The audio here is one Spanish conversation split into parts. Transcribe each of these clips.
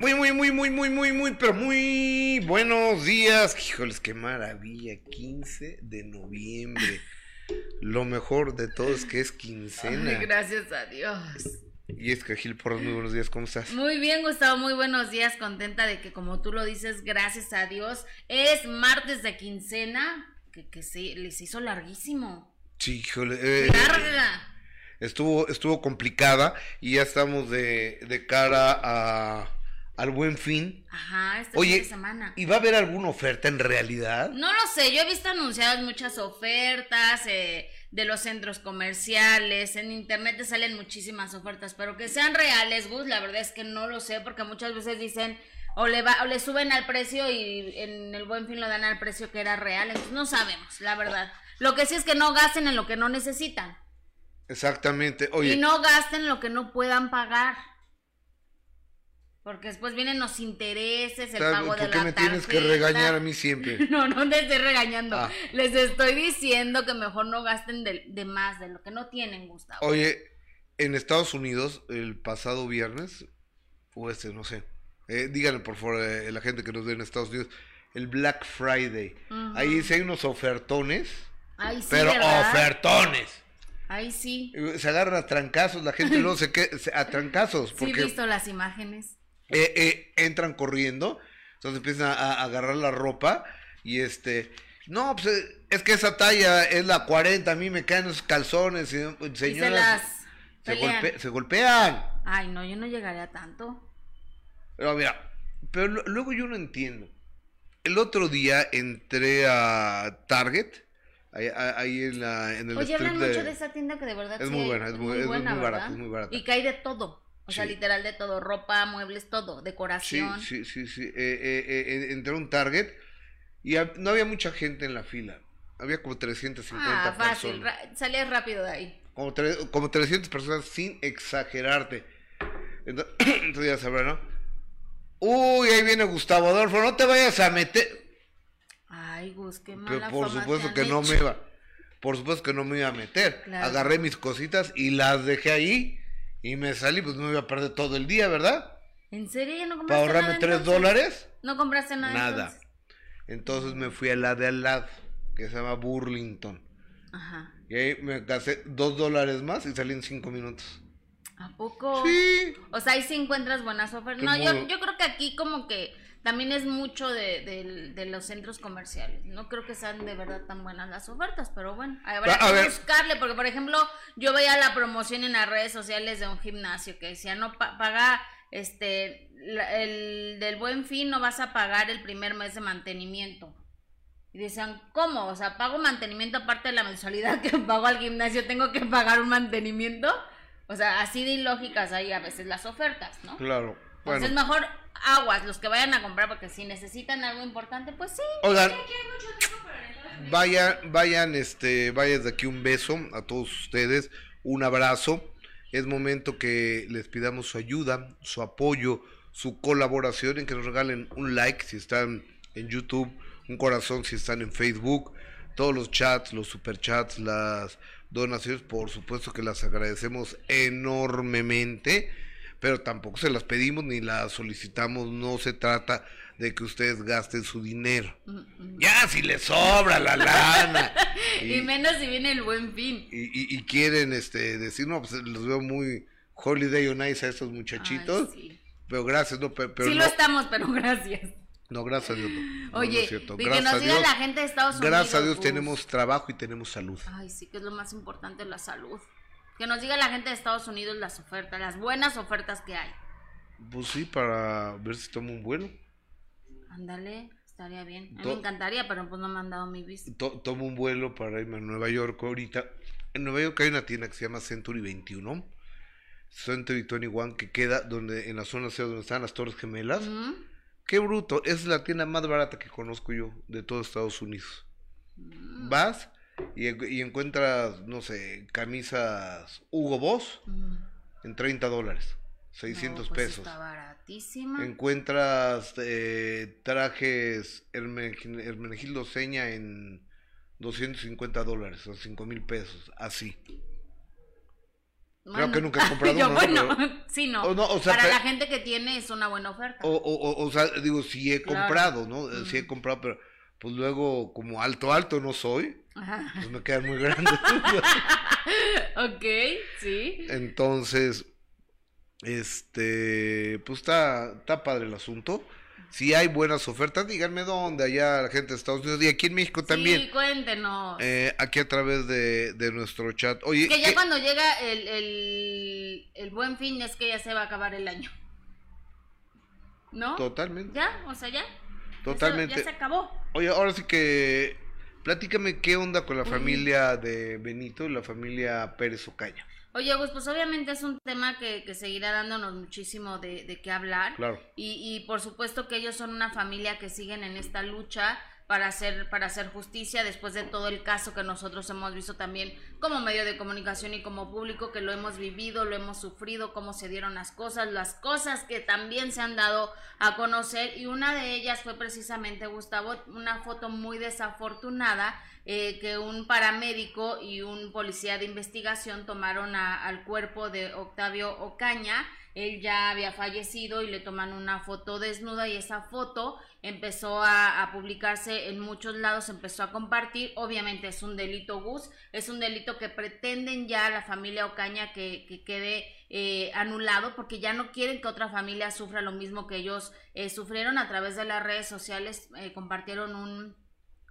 Muy, muy, muy, muy, muy, muy, muy, pero muy buenos días. Híjoles, qué maravilla. 15 de noviembre. Lo mejor de todo es que es quincena. Ay, gracias a Dios. Y es que Gil Porras, muy buenos días, ¿cómo estás? Muy bien, Gustavo, muy buenos días. Contenta de que, como tú lo dices, gracias a Dios, es martes de quincena, que, que se les hizo larguísimo. Sí, híjole. eh, Larga. estuvo, estuvo complicada y ya estamos de, de cara a, al buen fin. Ajá, este Oye, fin de semana. ¿y va a haber alguna oferta en realidad? No lo sé, yo he visto anunciadas muchas ofertas eh, de los centros comerciales, en internet te salen muchísimas ofertas, pero que sean reales, Gus, la verdad es que no lo sé, porque muchas veces dicen o le, va, o le suben al precio y en el buen fin lo dan al precio que era real, entonces no sabemos, la verdad. Lo que sí es que no gasten en lo que no necesitan Exactamente. Oye, y no gasten lo que no puedan pagar. Porque después vienen los intereses, el ¿sabes pago de ¿por qué la me tienes que tarjeta. regañar a mí siempre? No, no te estoy regañando. Ah. Les estoy diciendo que mejor no gasten de, de más, de lo que no tienen, Gustavo. Oye, en Estados Unidos, el pasado viernes, o este, no sé, eh, díganle por favor a la gente que nos ve en Estados Unidos, el Black Friday. Ahí sí hay unos ofertones, Ahí sí, pero ¿verdad? ofertones. Ahí sí. Eh, Se agarran a trancazos, la gente luego se queda a trancazos, Sí, he visto las imágenes. Eh, eh, entran corriendo, entonces empiezan a, a agarrar la ropa y este... No, pues eh, es que esa talla es la 40, a mí me caen los calzones, y, y se señoras, las se, pelean. golpe- se golpean. Ay, no, yo no llegaré a tanto. Pero mira, pero luego yo no entiendo. El otro día entré a Target, ahí, ahí en, la, en el Oye, hablan mucho de esa tienda que de verdad Es sí muy buena, es muy- es muy buena, barata, ¿verdad? es muy barata. Y que hay de todo. O sea, Sí. literal de todo. Ropa, muebles, todo. Sí, Decoración. sí, sí, sí. eh, eh, eh, eh, entré a un Target y no había mucha gente en la fila. Había como 350 ah, fácil. personas. salías rápido de ahí. Como, tre- como 300 personas sin exagerarte. Ento- Entonces ya sabrán, ¿no? Uy, ahí viene Gustavo Adolfo, no te vayas a meter. Ay, Gus, qué Pero mala por fama supuesto que han no me hecho. iba. Por supuesto que no me iba a meter. Claro. Agarré mis cositas y las dejé ahí y me salí, pues me iba a perder todo el día, ¿verdad? ¿En serio? ¿Ya no compraste Para ahorrarme nada, tres entonces? dólares, ¿No compraste nada? nada. entonces? Entonces me fui a la de al lado, que se llama Burlington. Ajá. Y ahí me gasté dos dólares más y salí en cinco minutos. ¿A poco? Sí. O sea, ahí sí encuentras buenas ofertas. Qué No, yo, yo creo que aquí como que también es mucho de, de- de los centros comerciales. No creo que sean de verdad tan buenas las ofertas, pero bueno, habrá A que ver. buscarle, porque por ejemplo, yo veía la promoción en las redes sociales de un gimnasio que decía, no pa- paga, este, el del buen fin no vas a pagar el primer mes de mantenimiento. Y decían, ¿cómo? O sea, pago mantenimiento aparte de la mensualidad que pago al gimnasio, tengo que pagar un mantenimiento. O sea, así de ilógicas hay a veces las ofertas, ¿no? Claro. Bueno, Entonces mejor aguas los que vayan a comprar porque si necesitan algo importante, pues sí. oigan, vayan, vayan, este, vayan de aquí un beso a todos ustedes, un abrazo. Es momento que les pidamos su ayuda, su apoyo, su colaboración en que nos regalen un like si están en YouTube, un corazón si están en Facebook, todos los chats, los superchats, las donaciones, por supuesto que las agradecemos enormemente, pero tampoco se las pedimos ni las solicitamos, no se trata de que ustedes gasten su dinero. Ya, si les sobra la lana. Y, menos si viene el buen fin. y, y- y quieren este decir, no, pues los veo muy holiday on ice a estos muchachitos. Ay, sí. Pero gracias, no, pe- pero sí no, lo estamos, pero gracias. no, gracias a Dios. no. No, no Oye, y que nos diga Dios, la gente de Estados Unidos. gracias a Dios Gus. tenemos trabajo y tenemos salud. Ay, sí, que es lo más importante, la salud. Que nos diga la gente de Estados Unidos las ofertas, las buenas ofertas que hay. Pues sí, para ver si tomo un vuelo. Ándale, estaría bien. A mí me encantaría, pero pues no me han dado mi visa. To- tomo un vuelo para irme a Nueva York ahorita. En Nueva York hay una tienda que se llama Century 21. Century 21 que queda donde en la zona C donde están las Torres Gemelas. Qué bruto, es la tienda más barata que conozco yo de todo Estados Unidos. Vas y, y encuentras, no sé, camisas Hugo Boss Ujú. en 30 dólares, 600 No, pues pesos. Está baratísima. Encuentras eh, trajes Hermenegil- Hermenegildo Seña en 250 dólares o 5 mil pesos, así. Creo que nunca he comprado Yo, uno, bueno, pero- sí, no. O no, o sea, Para la gente que tiene es una buena oferta. O, o, o, o sea, digo, sí he Claro. comprado, ¿no? Eh, Sí he comprado, pero pues luego, como alto, alto no soy, Ajá. pues me quedan muy grandes. ok, sí. Entonces, este, pues está, está padre el asunto. Si hay buenas ofertas, díganme dónde, allá la gente de Estados Unidos y aquí en México también. Sí, cuéntenos. eh, aquí a través de, de nuestro chat. Oye, que ya ¿qué- cuando llega el, el, el buen fin es que ya se va a acabar el año. ¿No? totalmente, Ya, o sea, ya. Totalmente. Ya se acabó. Oye, ahora sí que platícame qué onda con la familia de Benito y la familia Pérez Ocaña. Oye, Gus, pues obviamente es un tema que, que seguirá dándonos muchísimo de, de qué hablar. Claro. Y, y por supuesto que ellos son una familia que siguen en esta lucha para hacer, para hacer justicia después de todo el caso que nosotros hemos visto también como medio de comunicación y como público, que lo hemos vivido, lo hemos sufrido, cómo se dieron las cosas, las cosas que también se han dado a conocer. Y una de ellas fue precisamente, Gustavo, una foto muy desafortunada eh, que un paramédico y un policía de investigación tomaron a- al cuerpo de Octavio Ocaña. Él ya había fallecido y le toman una foto desnuda y esa foto empezó a, publicarse en muchos lados, empezó a compartir. Obviamente es un delito, Gus, es un delito que pretenden ya la familia Ocaña que, que quede eh, anulado porque ya no quieren que otra familia sufra lo mismo que ellos eh, sufrieron a través de las redes sociales, eh, compartieron un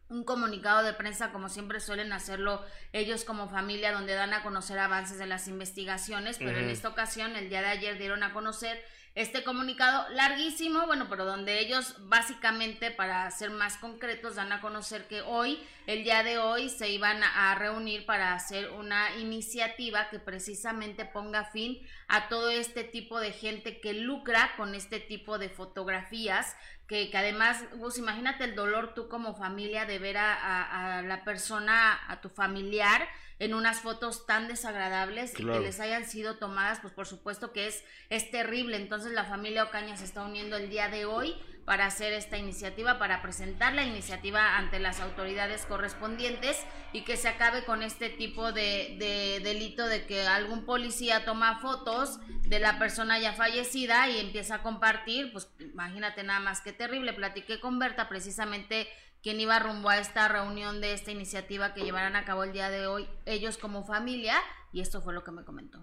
un comunicado de prensa como siempre suelen hacerlo ellos como familia donde dan a conocer avances de las investigaciones, pero en esta ocasión el día de ayer dieron a conocer este comunicado larguísimo, bueno, pero donde ellos básicamente para ser más concretos dan a conocer que hoy, el día de hoy se iban a reunir para hacer una iniciativa que precisamente ponga fin a todo este tipo de gente que lucra con este tipo de fotografías que, que además, Gus, imagínate el dolor tú como familia de ver a- a la persona, a tu familiar, en unas fotos tan desagradables y que les hayan sido tomadas, pues por supuesto que es, es terrible. Entonces la familia Ocaña se está uniendo el día de hoy para hacer esta iniciativa, para presentar la iniciativa ante las autoridades correspondientes y que se acabe con este tipo de, de delito de que algún policía toma fotos de la persona ya fallecida y empieza a compartir, pues imagínate nada más que terrible. Platiqué con Berta precisamente quien iba rumbo a esta reunión de esta iniciativa que llevarán a cabo el día de hoy ellos como familia y esto fue lo que me comentó.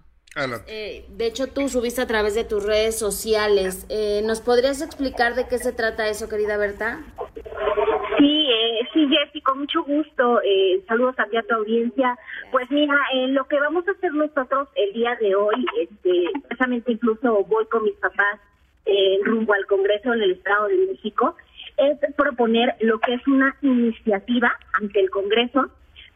Eh, de hecho, tú subiste a través de tus redes sociales. Eh, ¿Nos podrías explicar de qué se trata eso, querida Berta? Sí, eh, sí, Jessy, con mucho gusto. Eh, saludos a ti a tu audiencia. Pues mira, eh, lo que vamos a hacer nosotros el día de hoy, este, precisamente incluso voy con mis papás eh, rumbo al Congreso en el Estado de México, es proponer lo que es una iniciativa ante el Congreso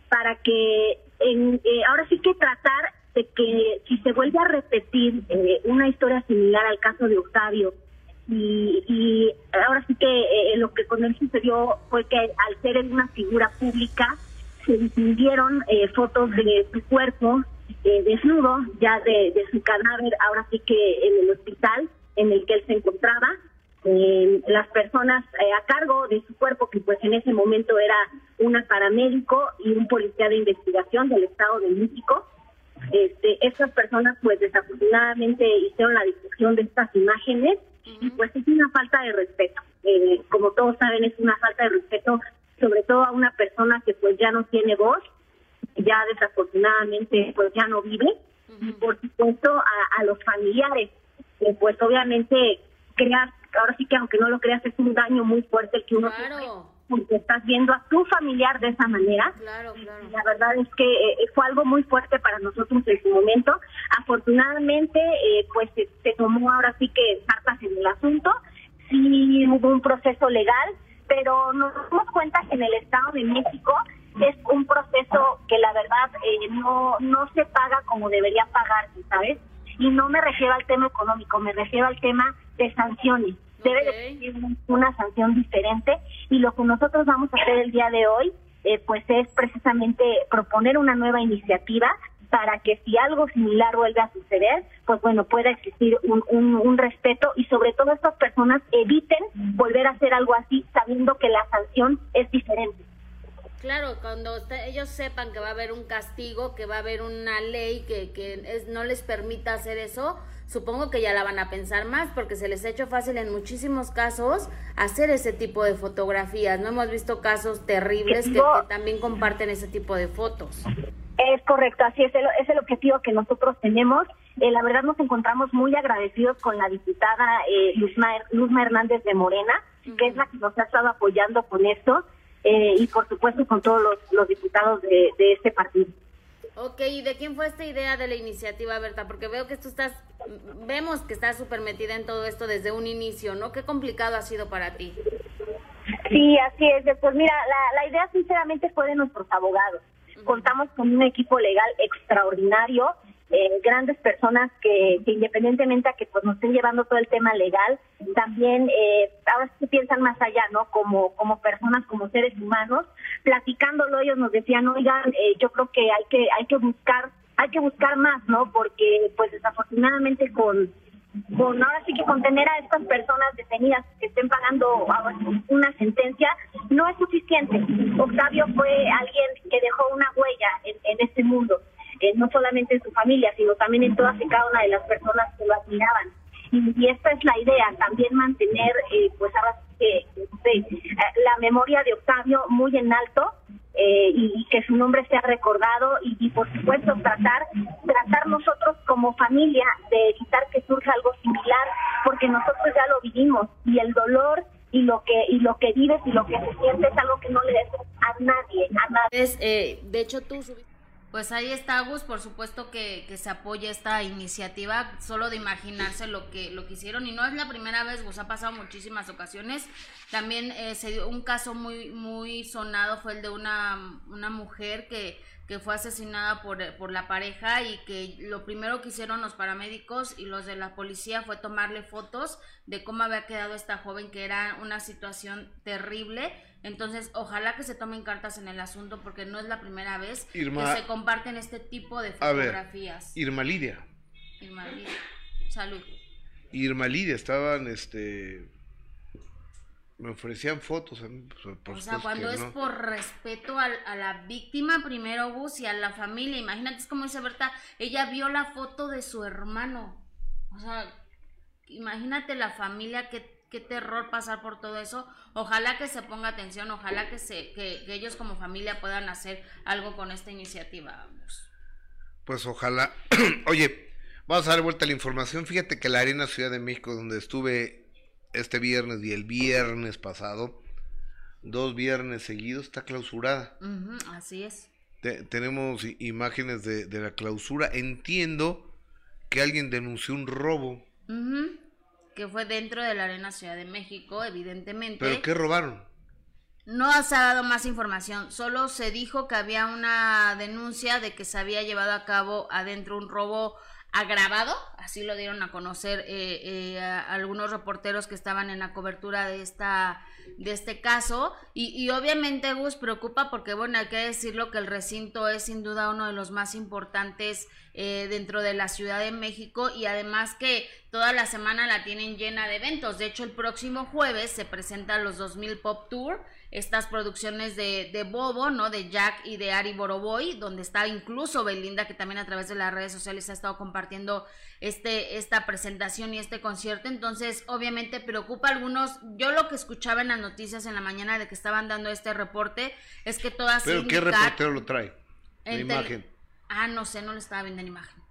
para que en, eh, ahora sí que tratar de que si se vuelve a repetir eh, una historia similar al caso de Octavio y, y ahora sí que eh, lo que con él sucedió fue que al ser una figura pública se difundieron eh, fotos de su cuerpo eh, desnudo, ya de, de su cadáver, ahora sí que en el hospital en el que él se encontraba. Eh, las personas eh, a cargo de su cuerpo, que pues en ese momento era una paramédico y un policía de investigación del Estado de México, este, estas personas pues desafortunadamente hicieron la difusión de estas imágenes y pues es una falta de respeto. Eh, como todos saben, es una falta de respeto sobre todo a una persona que pues ya no tiene voz, ya desafortunadamente pues ya no vive. Y por supuesto a, a los familiares, que pues obviamente creas, ahora sí que aunque no lo creas es un daño muy fuerte el que uno sufre, Claro, porque estás viendo a tu familiar de esa manera claro, claro. la verdad es que eh, fue algo muy fuerte para nosotros en su momento. Afortunadamente, eh, pues se, se tomó ahora sí que cartas en el asunto. Sí hubo un proceso legal, pero nos damos cuenta que en el Estado de México es un proceso que la verdad eh, no, no se paga como debería pagarse, ¿sabes? Y no me refiero al tema económico, me refiero al tema de sanciones. Debe de existir una sanción diferente y lo que nosotros vamos a hacer el día de hoy eh, pues es precisamente proponer una nueva iniciativa para que si algo similar vuelve a suceder, pues bueno, pueda existir un, un, un respeto y sobre todo estas personas eviten volver a hacer algo así sabiendo que la sanción es diferente. Claro, cuando ellos sepan que va a haber un castigo, que va a haber una ley que, que no les permita hacer eso, supongo que ya la van a pensar más porque se les ha hecho fácil en muchísimos casos hacer ese tipo de fotografías. No hemos visto casos terribles que, también comparten ese tipo de fotos. Es correcto, así es el, es el objetivo que nosotros tenemos. Eh, la verdad nos encontramos muy agradecidos con la diputada eh, Luzma, Hernández de Morena, que es la que nos ha estado apoyando con esto. Eh, y por supuesto con todos los, diputados de, este partido. Ok, ¿y de quién fue esta idea de la iniciativa, Berta? Porque veo que tú estás, vemos que estás súper metida en todo esto desde un inicio, ¿no? ¿Qué complicado ha sido para ti? Sí, así es. Pues mira, la, la idea sinceramente fue de nuestros abogados. Contamos con un equipo legal extraordinario eh, grandes personas que, independientemente a que pues nos estén llevando todo el tema legal, también eh, ahora sí piensan más allá, ¿no? Como, como personas, como seres humanos, platicándolo ellos nos decían, oigan, eh, yo creo que hay que, hay que buscar, hay que buscar más, ¿no? Porque pues desafortunadamente con con ahora sí que con tener a estas personas detenidas que estén pagando una sentencia no es suficiente. Octavio fue alguien que dejó una huella en, este mundo no solamente en su familia, sino también en todas y cada una de las personas que lo admiraban. Y, esta es la idea, también mantener, eh, pues ahora que eh, la memoria de Octavio muy en alto eh, y, que su nombre sea recordado y, por supuesto tratar tratar nosotros como familia de evitar que surja algo similar porque nosotros ya lo vivimos y el dolor y lo que y lo que vives y lo que se siente es algo que no le des a nadie a nadie. Es, de hecho tú pues ahí está, Gus, por supuesto que, que, se apoya esta iniciativa, solo de imaginarse lo que, lo que hicieron, y no es la primera vez, Gus, ha pasado muchísimas ocasiones. También eh, se dio un caso muy, muy sonado, fue el de una, una mujer que que fue asesinada por, por, la pareja y que lo primero que hicieron los paramédicos y los de la policía fue tomarle fotos de cómo había quedado esta joven, que era una situación terrible. Entonces, ojalá que se tomen cartas en el asunto porque no es la primera vez que se comparten este tipo de fotografías. Irma Lidia. Irma Lidia. Salud. Irma Lidia, estaban este me ofrecían fotos. o sea, cuando es por respeto a, la víctima, primero Gus, y a la familia. Imagínate, es como dice Berta, ella vio la foto de su hermano. O sea, imagínate la familia, qué, qué terror pasar por todo eso. Ojalá que se ponga atención, ojalá que, se, que, ellos como familia puedan hacer algo con esta iniciativa. Pues ojalá. Oye, vamos a dar vuelta a la información. Fíjate que la Arena Ciudad de México, donde estuve este viernes y el viernes pasado, dos viernes seguidos, está clausurada. así es. tenemos imágenes de, la clausura. Entiendo que alguien denunció un robo. Que fue dentro de la Arena Ciudad de México, evidentemente. ¿Pero qué robaron? No se ha dado más información, solo se dijo que había una denuncia de que se había llevado a cabo adentro un robo agravado, así lo dieron a conocer eh, eh, algunos reporteros que estaban en la cobertura de esta de este caso y, y, obviamente Gus preocupa porque bueno hay que decirlo que el recinto es sin duda uno de los más importantes eh, dentro de la Ciudad de México y además que toda la semana la tienen llena de eventos de hecho el próximo jueves se presentan los 2000 Pop Tour estas producciones de, de, Bobo, ¿no? De Jack y de Ari Boroboy, donde está incluso Belinda, que también a través de las redes sociales ha estado compartiendo este, esta presentación y este concierto. Entonces, obviamente preocupa a algunos. Yo lo que escuchaba en las noticias en la mañana de que estaban dando este reporte es que todas... ¿Pero qué reportero lo trae? La imagen. Ah, no sé, no le estaba viendo en imagen.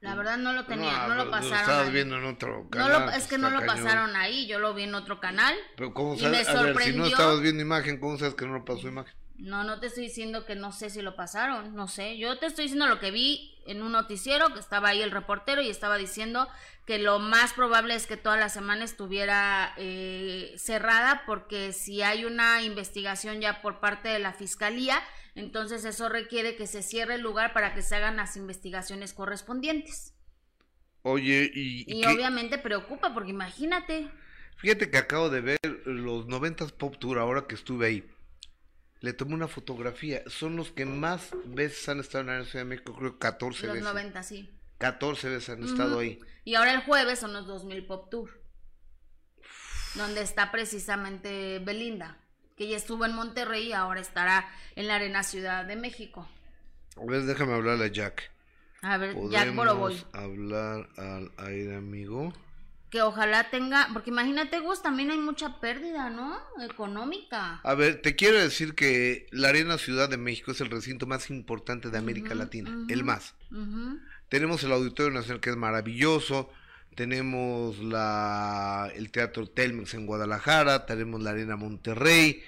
La verdad no lo tenía, no, lo pasaron. Lo estabas viendo en otro canal. es que no lo pasaron ahí, yo lo vi en otro canal. Pero ¿cómo sabes? A ver, si no estabas viendo imagen, ¿cómo sabes que no lo pasó imagen? No, no te estoy diciendo que no sé si lo pasaron, no sé. Yo te estoy diciendo lo que vi en un noticiero, que estaba ahí el reportero y estaba diciendo que lo más probable es que toda la semana estuviera eh, cerrada porque si hay una investigación ya por parte de la fiscalía, entonces eso requiere que se cierre el lugar para que se hagan las investigaciones correspondientes. Oye, y... Y, obviamente preocupa porque imagínate. Fíjate que acabo de ver los 90 Pop Tour ahora que estuve ahí. Le tomé una fotografía. Son los que más veces han estado en la Ciudad de México, creo 14 veces. Los 90, sí. 14 veces han estado ahí. Y ahora el jueves son los 2000 Pop Tour. Donde está precisamente Belinda. Que ya estuvo en Monterrey y ahora estará en la Arena Ciudad de México. A ver, déjame hablarle a Jack. A ver, Jack Boroboy. Hablar al aire, amigo. Que ojalá tenga, porque imagínate, Gus, también hay mucha pérdida, ¿no? Económica. A ver, te quiero decir que la Arena Ciudad de México es el recinto más importante de América Latina, el más. Tenemos el Auditorio Nacional que es maravilloso, tenemos la, el Teatro Telmex en Guadalajara, tenemos la Arena Monterrey,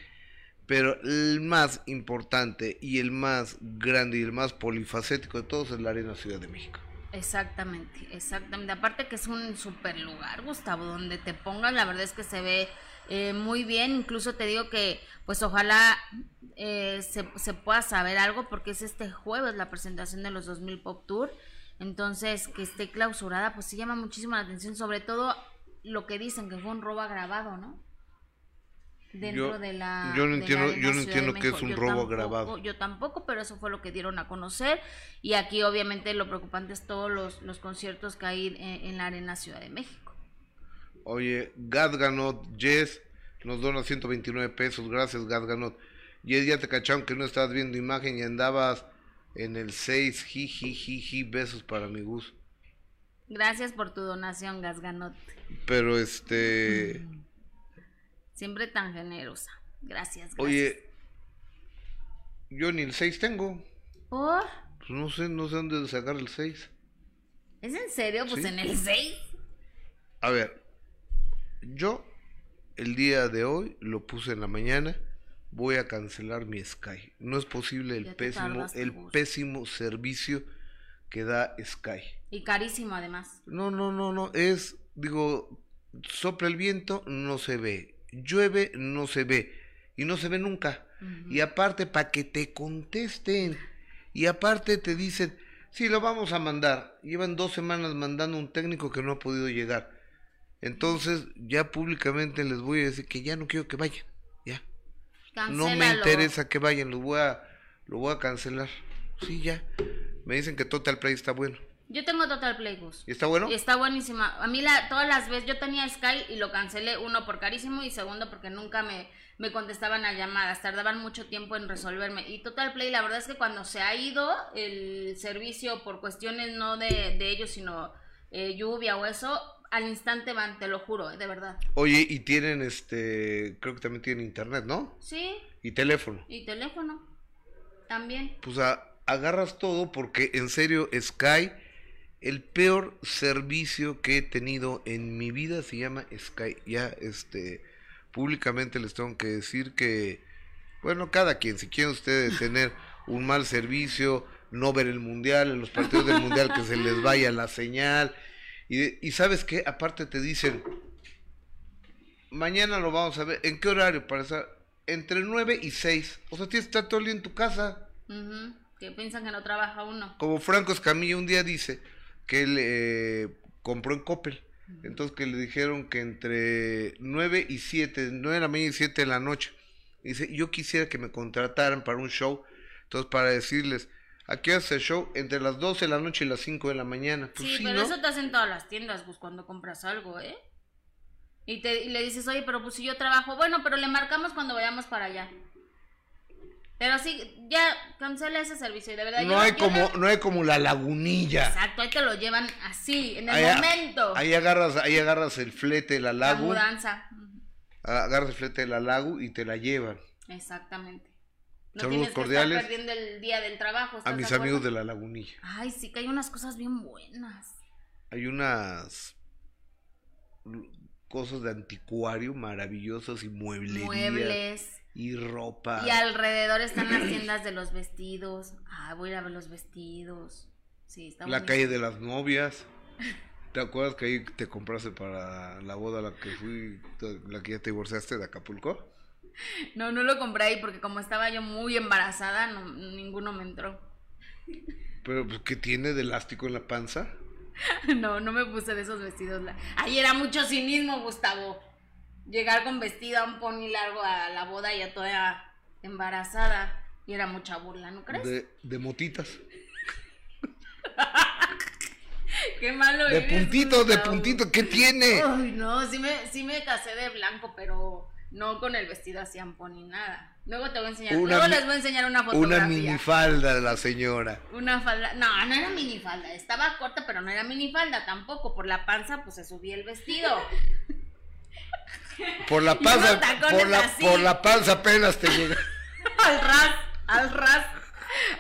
pero el más importante y el más grande y el más polifacético de todos es la Arena Ciudad de México. Exactamente, exactamente. Aparte que es un super lugar, Gustavo, donde te pongas, la verdad es que se ve eh, muy bien. Incluso te digo que, pues ojalá eh, se, se pueda saber algo, porque es este jueves la presentación de los 2000 Pop Tour. Entonces, que esté clausurada, pues sí llama muchísimo la atención, sobre todo lo que dicen que fue un robo agravado, ¿no? Dentro Yo- de la. yo no entiendo- yo no entiendo qué es un Yo robo tampoco, agravado. Yo tampoco, pero eso fue lo que dieron a conocer. Y aquí, obviamente, lo preocupante es todos los, los conciertos que hay en, en la Arena Ciudad de México. Oye, Gadganot, Jess, nos dona 129 pesos, gracias Gadganot. Jess, ya te cacharon que no estabas viendo imagen y andabas en el 6, jiji, besos para mi gusto. Gracias por tu donación, Gasganot. Pero este, Siempre tan generosa. Gracias, gracias. oye, yo ni el 6 tengo. ¿Por? Pues no sé, no sé dónde sacar el 6. ¿Es en serio? Pues Sí. en el 6. A ver, yo el día de hoy lo puse en la mañana. Voy a cancelar mi Sky. No es posible el pésimo, el pésimo servicio que da Sky. Y carísimo, además. No, no, no, no. Es, digo, sopla el viento, no se ve. Llueve, no se ve. Y no se ve nunca. Y aparte, para que te contesten. Y aparte te dicen, sí, lo vamos a mandar. Llevan dos semanas mandando un técnico que no ha podido llegar. Entonces, ya públicamente les voy a decir que ya no quiero que vayan. No me interesa que vayan, lo voy a, lo voy a cancelar. Sí, ya. Me dicen que Total Play está bueno. Yo tengo Total Play, Gus. ¿Y está bueno? Y está buenísima. A mí la, todas las veces yo tenía Sky y lo cancelé, uno por carísimo y segundo porque nunca me, me contestaban a llamadas, tardaban mucho tiempo en resolverme. Y Total Play, la verdad es que cuando se ha ido el servicio por cuestiones no de, de ellos, sino eh, lluvia o eso, al instante van, te lo juro, eh, de verdad. Oye, y tienen este, creo que también tienen internet, ¿no? Sí, Y teléfono. y teléfono también. Pues a- agarras todo porque en serio Sky, el peor servicio que he tenido en mi vida se llama Sky. Ya, este, públicamente les tengo que decir que, bueno, cada quien, si quieren ustedes tener un mal servicio, no ver el mundial, en los partidos del mundial que se les vaya la señal. Y, y sabes qué, aparte te dicen, mañana lo vamos a ver, ¿en qué horario? Para estar entre 9 y 6. O sea, tienes que estar todo el día en tu casa. Ujú, Que piensan que no trabaja uno. Como Franco Escamilla un día dice que él eh, compró en Coppel. Entonces que le dijeron que entre 9 y 7, 9 de la mañana y 7 de la noche. Dice, yo quisiera que me contrataran para un show. Entonces para decirles, aquí hace el show entre las 12 de la noche y las 5 de la mañana. Pues sí, sí, pero ¿no? eso te hacen todas las tiendas, pues cuando compras algo, ¿eh? Y, te, y le dices, oye, pero pues si yo trabajo, bueno, pero le marcamos cuando vayamos para allá. Pero sí, ya cancela ese servicio, y de verdad. No yo- hay yo como, no- no hay como la lagunilla. Exacto, ahí te lo llevan así, en el Ahí, a- momento. ahí agarras, ahí agarras el flete de la la lagu, mudanza. Agarras el flete de la lagu y te la llevan. Exactamente. No Saludos tienes que cordiales estar perdiendo el día del trabajo. A ¿estás mis de amigos de la lagunilla. Ay, sí, que hay unas cosas bien buenas. Hay unas cosas de anticuario maravillosas y mueblería Muebles. y ropa. Y alrededor están las tiendas de los vestidos. Ah, voy a ir a ver los vestidos. Sí, está la buenísimo. calle de las novias. ¿Te acuerdas que ahí te compraste para la boda a la que fui, la que ya te divorciaste de Acapulco? No, no lo compré ahí porque como estaba yo muy embarazada, no, ninguno me entró. Pero pues, ¿qué tiene de elástico en la panza? No, no me puse de esos vestidos. Ahí era mucho cinismo, Gustavo. Llegar con vestido a un pony largo a la boda ya toda embarazada. Y era mucha burla, ¿no crees? De, de motitas. Qué malo De eres, puntito, de Gustavo. puntito, ¿qué tiene? Ay, no, sí me, sí me casé de blanco, pero No con el vestido así ni nada. Luego te voy a enseñar, Una luego les voy a enseñar una fotografía. Una minifalda de la señora. Una falda, no, no era minifalda, estaba corta, pero no era minifalda tampoco, por la panza pues se subía el vestido. Por la panza, por la, así. por la panza apenas te llega. al ras, al ras.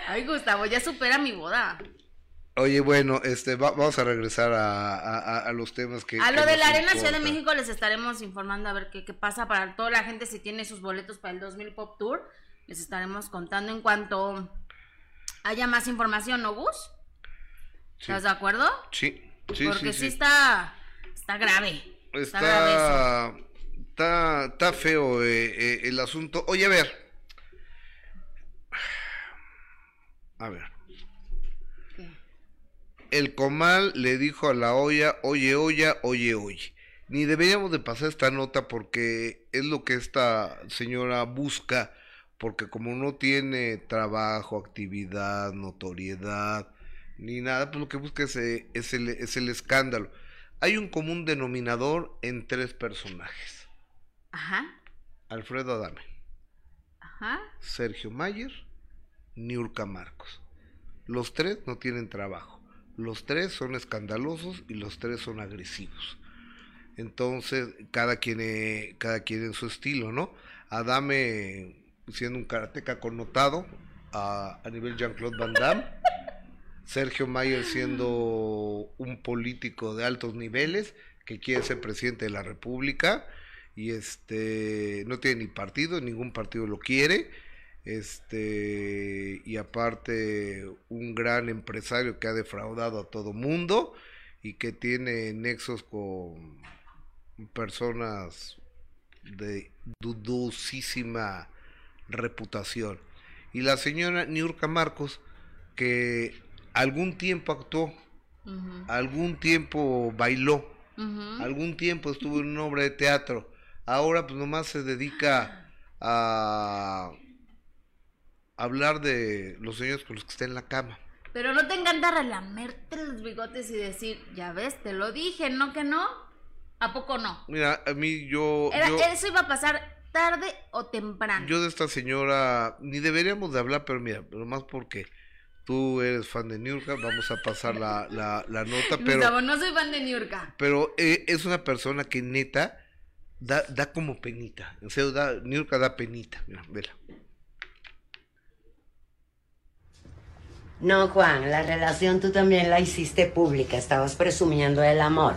Ay, Gustavo, ya supera mi boda. Oye, bueno, este, va- vamos a regresar a, a- los temas que. A que lo de la Arena Ciudad de. México les estaremos informando a ver qué, qué pasa para toda la gente si tiene sus boletos para el 2000 Pop Tour. Les estaremos contando en cuanto haya más información, ¿no, Gus? Sí. ¿Estás de acuerdo? Sí, sí, Porque sí, sí, sí. está, está grave. Está, grave. Está, está, está feo eh, eh, el asunto. Oye, a ver. A ver. El comal le dijo a la olla, oye, olla, oye, oye. Ni deberíamos de pasar esta nota porque es lo que esta señora busca, porque como no tiene trabajo, actividad, notoriedad, ni nada, pues lo que busca es, eh, es el, es el escándalo. Hay un común denominador en tres personajes. Ajá, Alfredo Adame, ajá. Sergio Mayer, Niurka Marcos. Los tres no tienen trabajo. Los tres son escandalosos y los tres son agresivos. Entonces, cada quien, eh, cada quien en su estilo, ¿no? Adame siendo un karateca connotado a, a nivel Jean-Claude Van Damme. Sergio Mayer siendo un político de altos niveles que quiere ser presidente de la República y este no tiene ni partido, ningún partido lo quiere. Este y aparte un gran empresario que ha defraudado a todo mundo y que tiene nexos con personas de dudosísima reputación. Y la señora Niurka Marcos, que algún tiempo actuó, algún tiempo bailó, algún tiempo estuvo en una obra de teatro, ahora pues nomás se dedica a hablar de los señores con los que está en la cama. Pero no te encanta relamerte los bigotes y decir, ya ves, te lo dije, ¿no que no? ¿A poco no? Mira, a mí yo, Era- yo, eso iba a pasar tarde o temprano. yo de esta señora ni deberíamos de hablar, pero mira, nomás porque tú eres fan de Niurka, vamos a pasar la, la, la nota, pero... Gustavo, no soy fan de Niurka. Pero eh, es una persona que neta da, da como penita. En serio, da, Niurka da penita. Mira, vela. No, Juan, la relación tú también la hiciste pública, estabas presumiendo el amor.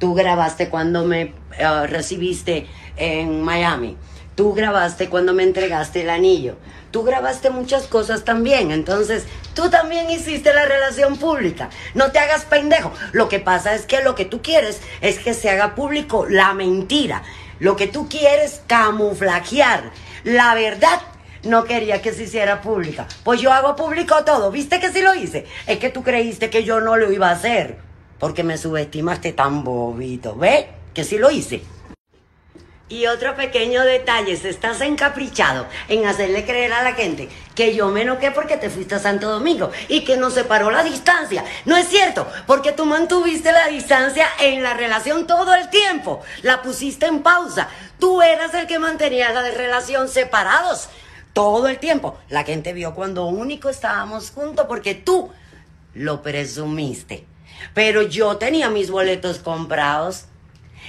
Tú grabaste cuando me eh, recibiste en Miami. Tú grabaste cuando me entregaste el anillo. Tú grabaste muchas cosas también. Entonces, tú también hiciste la relación pública. No te hagas pendejo. Lo que pasa es que lo que tú quieres es que se haga público la mentira. Lo que tú quieres camuflajear la verdad no quería que se hiciera pública. Pues yo hago público todo. ¿Viste que sí lo hice? Es que tú creíste que yo no lo iba a hacer. Porque me subestimaste tan bobito. ¿Ves? Que sí lo hice. Y otro pequeño detalle, se estás encaprichado en hacerle creer a la gente que yo me enoqué porque te fuiste a Santo Domingo y que nos separó la distancia. No es cierto, porque tú mantuviste la distancia en la relación todo el tiempo. La pusiste en pausa. Tú eras el que mantenía la relación separados todo el tiempo. La gente vio cuando único estábamos juntos porque tú lo presumiste. Pero yo tenía mis boletos comprados.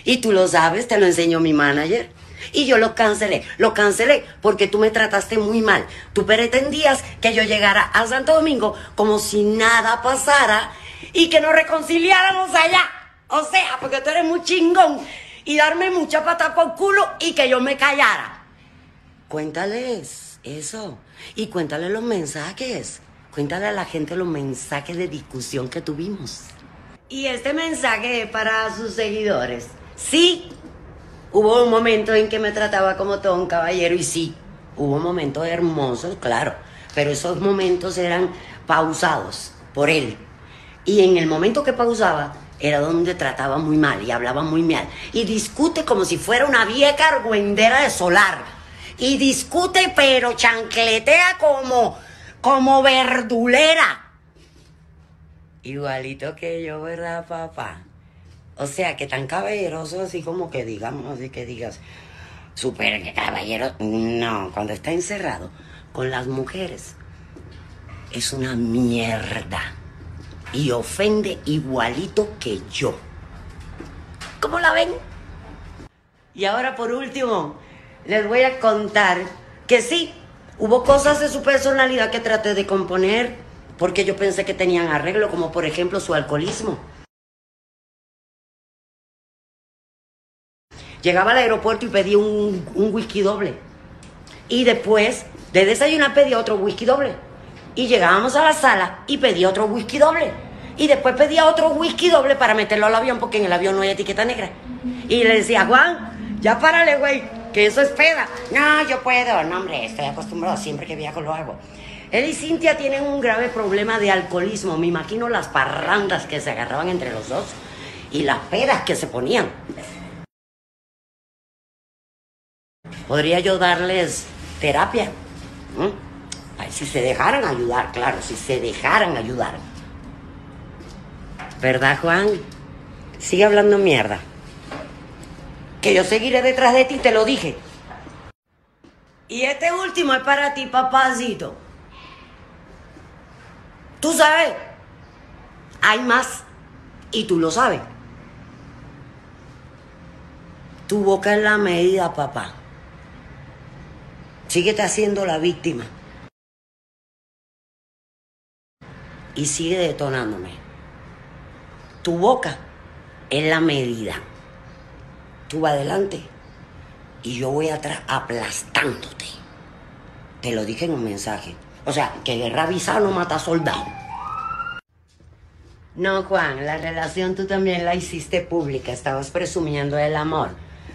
Y tú lo sabes, te lo enseñó mi manager. Y yo lo cancelé. Lo cancelé porque tú me trataste muy mal. Tú pretendías que yo llegara a Santo Domingo como si nada pasara y que nos reconciliáramos allá. O sea, porque tú eres muy chingón. Y darme mucha pata por culo y que yo me callara. Cuéntales eso. Y cuéntale los mensajes. Cuéntale a la gente los mensajes de discusión que tuvimos. Y este mensaje es para sus seguidores. Sí, hubo un momento en que me trataba como todo un caballero y sí, hubo momentos hermosos, claro, pero esos momentos eran pausados por él. Y en el momento que pausaba era donde trataba muy mal y hablaba muy mal. Y discute como si fuera una vieja argüendera de solar. Y discute pero chancletea como, como verdulera. Igualito que yo, ¿verdad, papá? O sea, que tan caballeroso así como que digamos, así que digas, super caballero. No, cuando está encerrado con las mujeres es una mierda. Y ofende igualito que yo. ¿Cómo la ven? Y ahora por último, les voy a contar que sí, hubo cosas de su personalidad que traté de componer porque yo pensé que tenían arreglo, como por ejemplo su alcoholismo. Llegaba al aeropuerto y pedía un, whisky doble. Y después de desayunar pedía otro whisky doble. Y llegábamos a la sala y pedía otro whisky doble. Y después pedía otro whisky doble para meterlo al avión porque en el avión no hay etiqueta negra. Y le decía, Juan, ya párale, güey, que eso es peda. No, yo puedo. No, hombre, estoy acostumbrado, siempre que viajo lo hago. Él y Cintia tienen un grave problema de alcoholismo. Me imagino las parrandas que se agarraban entre los dos y las pedas que se ponían. Podría yo darles terapia. Ay, si se dejaran ayudar, claro, si se dejaran ayudar. ¿Verdad, Juan? Sigue hablando mierda. Que yo seguiré detrás de ti, te lo dije. Y este último es para ti, papacito. Tú sabes, hay más y tú lo sabes. Tu boca es la medida, papá. Síguete haciendo la víctima. Y sigue detonándome. Tu boca es la medida. Tú vas adelante y yo voy atrás aplastándote. Te lo dije en un mensaje. O sea, que guerra avisada no mata soldado. No, Juan, la relación tú también la hiciste pública. Estabas presumiendo el amor.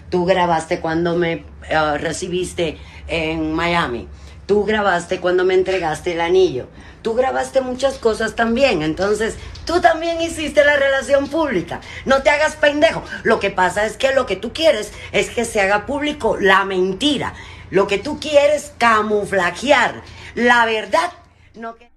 Tú grabaste cuando me eh, recibiste en Miami. Tú grabaste cuando me entregaste el anillo. Tú grabaste muchas cosas también. Entonces, tú también hiciste la relación pública. No te hagas pendejo. Lo que pasa es que lo que tú quieres es que se haga público la mentira. Lo que tú quieres camuflajear la verdad. No que...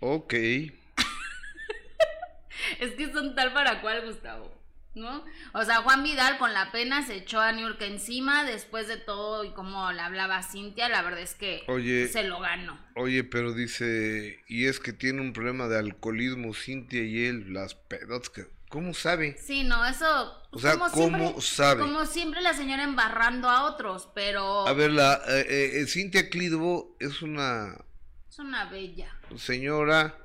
Ok. es que son tal para cual, Gustavo. ¿No? O sea, Juan Vidal con la pena se echó a Niurka encima después de todo y como le hablaba Cintia, la verdad es que se lo ganó. Oye, pero dice, y es que tiene un problema de alcoholismo Cintia y él, las pedotas que... ¿Cómo sabe? Sí, no, eso... O sea, ¿cómo sabe? Como siempre la señora embarrando a otros, pero... A ver, la eh, eh, eh, Cintia Clidbo es una... Es una bella. Señora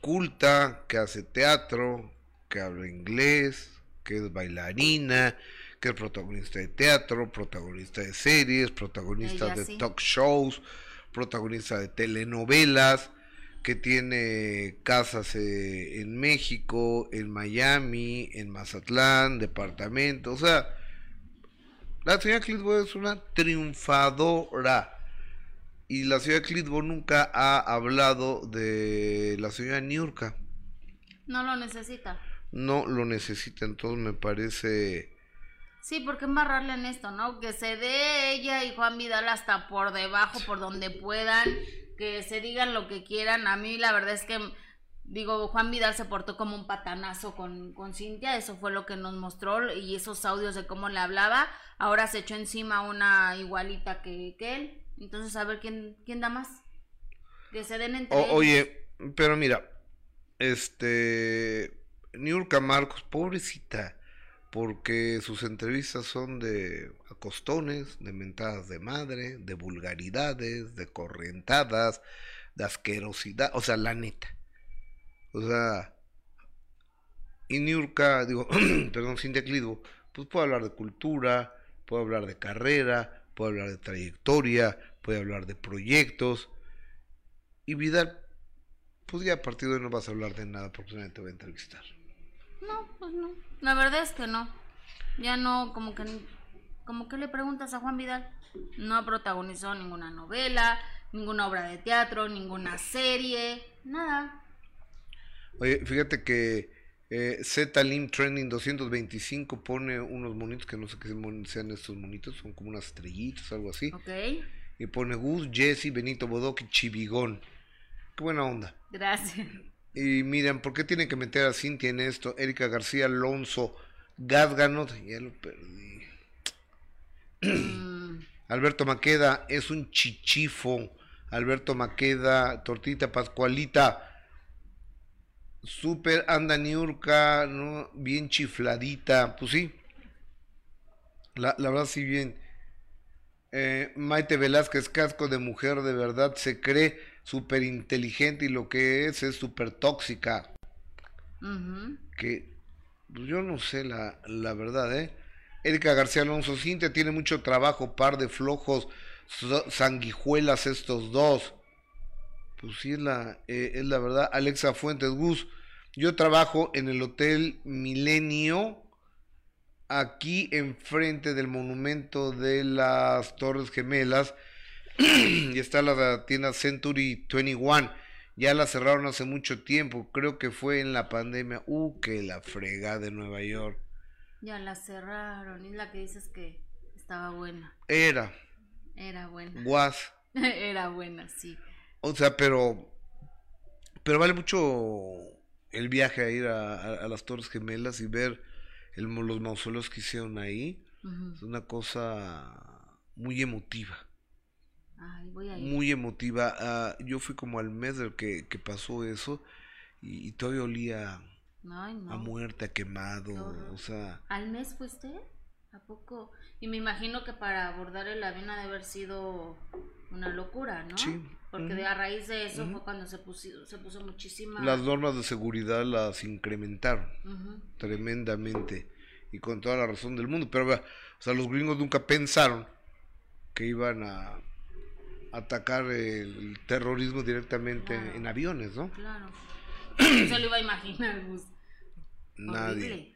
culta, que hace teatro, que habla inglés, que es bailarina, que es protagonista de teatro, protagonista de series, protagonista de talk shows, protagonista de telenovelas, que tiene casas eh, en México, en Miami, en Mazatlán, departamento, o sea, la señora Clitbo es una triunfadora. Y la señora Clitbo nunca ha hablado de la señora Niurka. No lo necesita no lo necesita, entonces me parece... Sí, porque embarrarle en esto, ¿no? Que se dé ella y Juan Vidal hasta por debajo, por donde puedan, que se digan lo que quieran. A mí la verdad es que, digo, Juan Vidal se portó como un patanazo con, con Cintia, eso fue lo que nos mostró y esos audios de cómo le hablaba. Ahora se echó encima una igualita que, que él. Entonces, a ver quién, quién da más. Que se den entre Oye, pero mira, este Niurka Marcos, pobrecita, porque sus entrevistas son de acostones, de mentadas de madre, de vulgaridades, de correntadas, de asquerosidad, o sea, la neta. O sea, y Niurka, digo, perdón, Cintia Clido, pues puede hablar de cultura, puede hablar de carrera, puede hablar de trayectoria, puede hablar de proyectos. Y Vidal, pues ya a partir de hoy no vas a hablar de nada porque nadie te va a entrevistar. No, pues no. La verdad es que no. Ya no, como que, como que le preguntas a Juan Vidal. No protagonizó ninguna novela, ninguna obra de teatro, ninguna serie, nada. Oye, fíjate que eh, Z-Lim Trending 225 pone unos monitos que no sé qué sean estos monitos, son como unas estrellitas, algo así. Ok. Y pone Gus, Jesse, Benito Bodoque, Chivigón. Qué buena onda. Gracias. Y miren, ¿por qué tienen que meter a Cintia en esto? Erika García Alonso, Gázganos, ya lo perdí. Mm, Alberto Maqueda es un chichifo. Alberto Maqueda, Tortita Pascualita. Super anda Niurka, ¿no? Bien chifladita. Pues sí. La, la verdad, sí, bien. Eh, Maite Velázquez, casco de mujer, de verdad, se cree súper inteligente y lo que es es súper tóxica. Que pues yo no sé la, la verdad, ¿eh? Erika García Alonso, Cintia tiene mucho trabajo, par de flojos, so- sanguijuelas estos dos. Pues sí, es la, eh, es la verdad. Alexa Fuentes Gus, yo trabajo en el Hotel Milenio, aquí enfrente del monumento de las Torres Gemelas, y está la tienda Century 21. Ya la cerraron hace mucho tiempo, creo que fue en la pandemia. Uh, que la frega de Nueva York. Ya la cerraron. Es la que dices que estaba buena. Era, Era buena. was. Era buena, sí. O sea, pero. Pero vale mucho el viaje a ir a, a- a las Torres Gemelas y ver el, los mausoleos que hicieron ahí. Es una cosa muy emotiva. Ay, voy a ir. Muy emotiva. Ah, yo fui como al mes del que, que pasó eso y, y todavía olía Ay, no. a muerte, a quemado. O sea, ¿Al mes fuiste? ¿A poco? Y me imagino que para abordar el avión ha de haber sido una locura, ¿no? Sí. Porque de a raíz de eso fue cuando se puso, se puso muchísima... las normas de seguridad las incrementaron. Tremendamente y con toda la razón del mundo. Pero, o sea, los gringos nunca pensaron que iban a atacar el terrorismo directamente Claro. en aviones, ¿no? Claro. Se lo iba a imaginar, Gus. Nadie.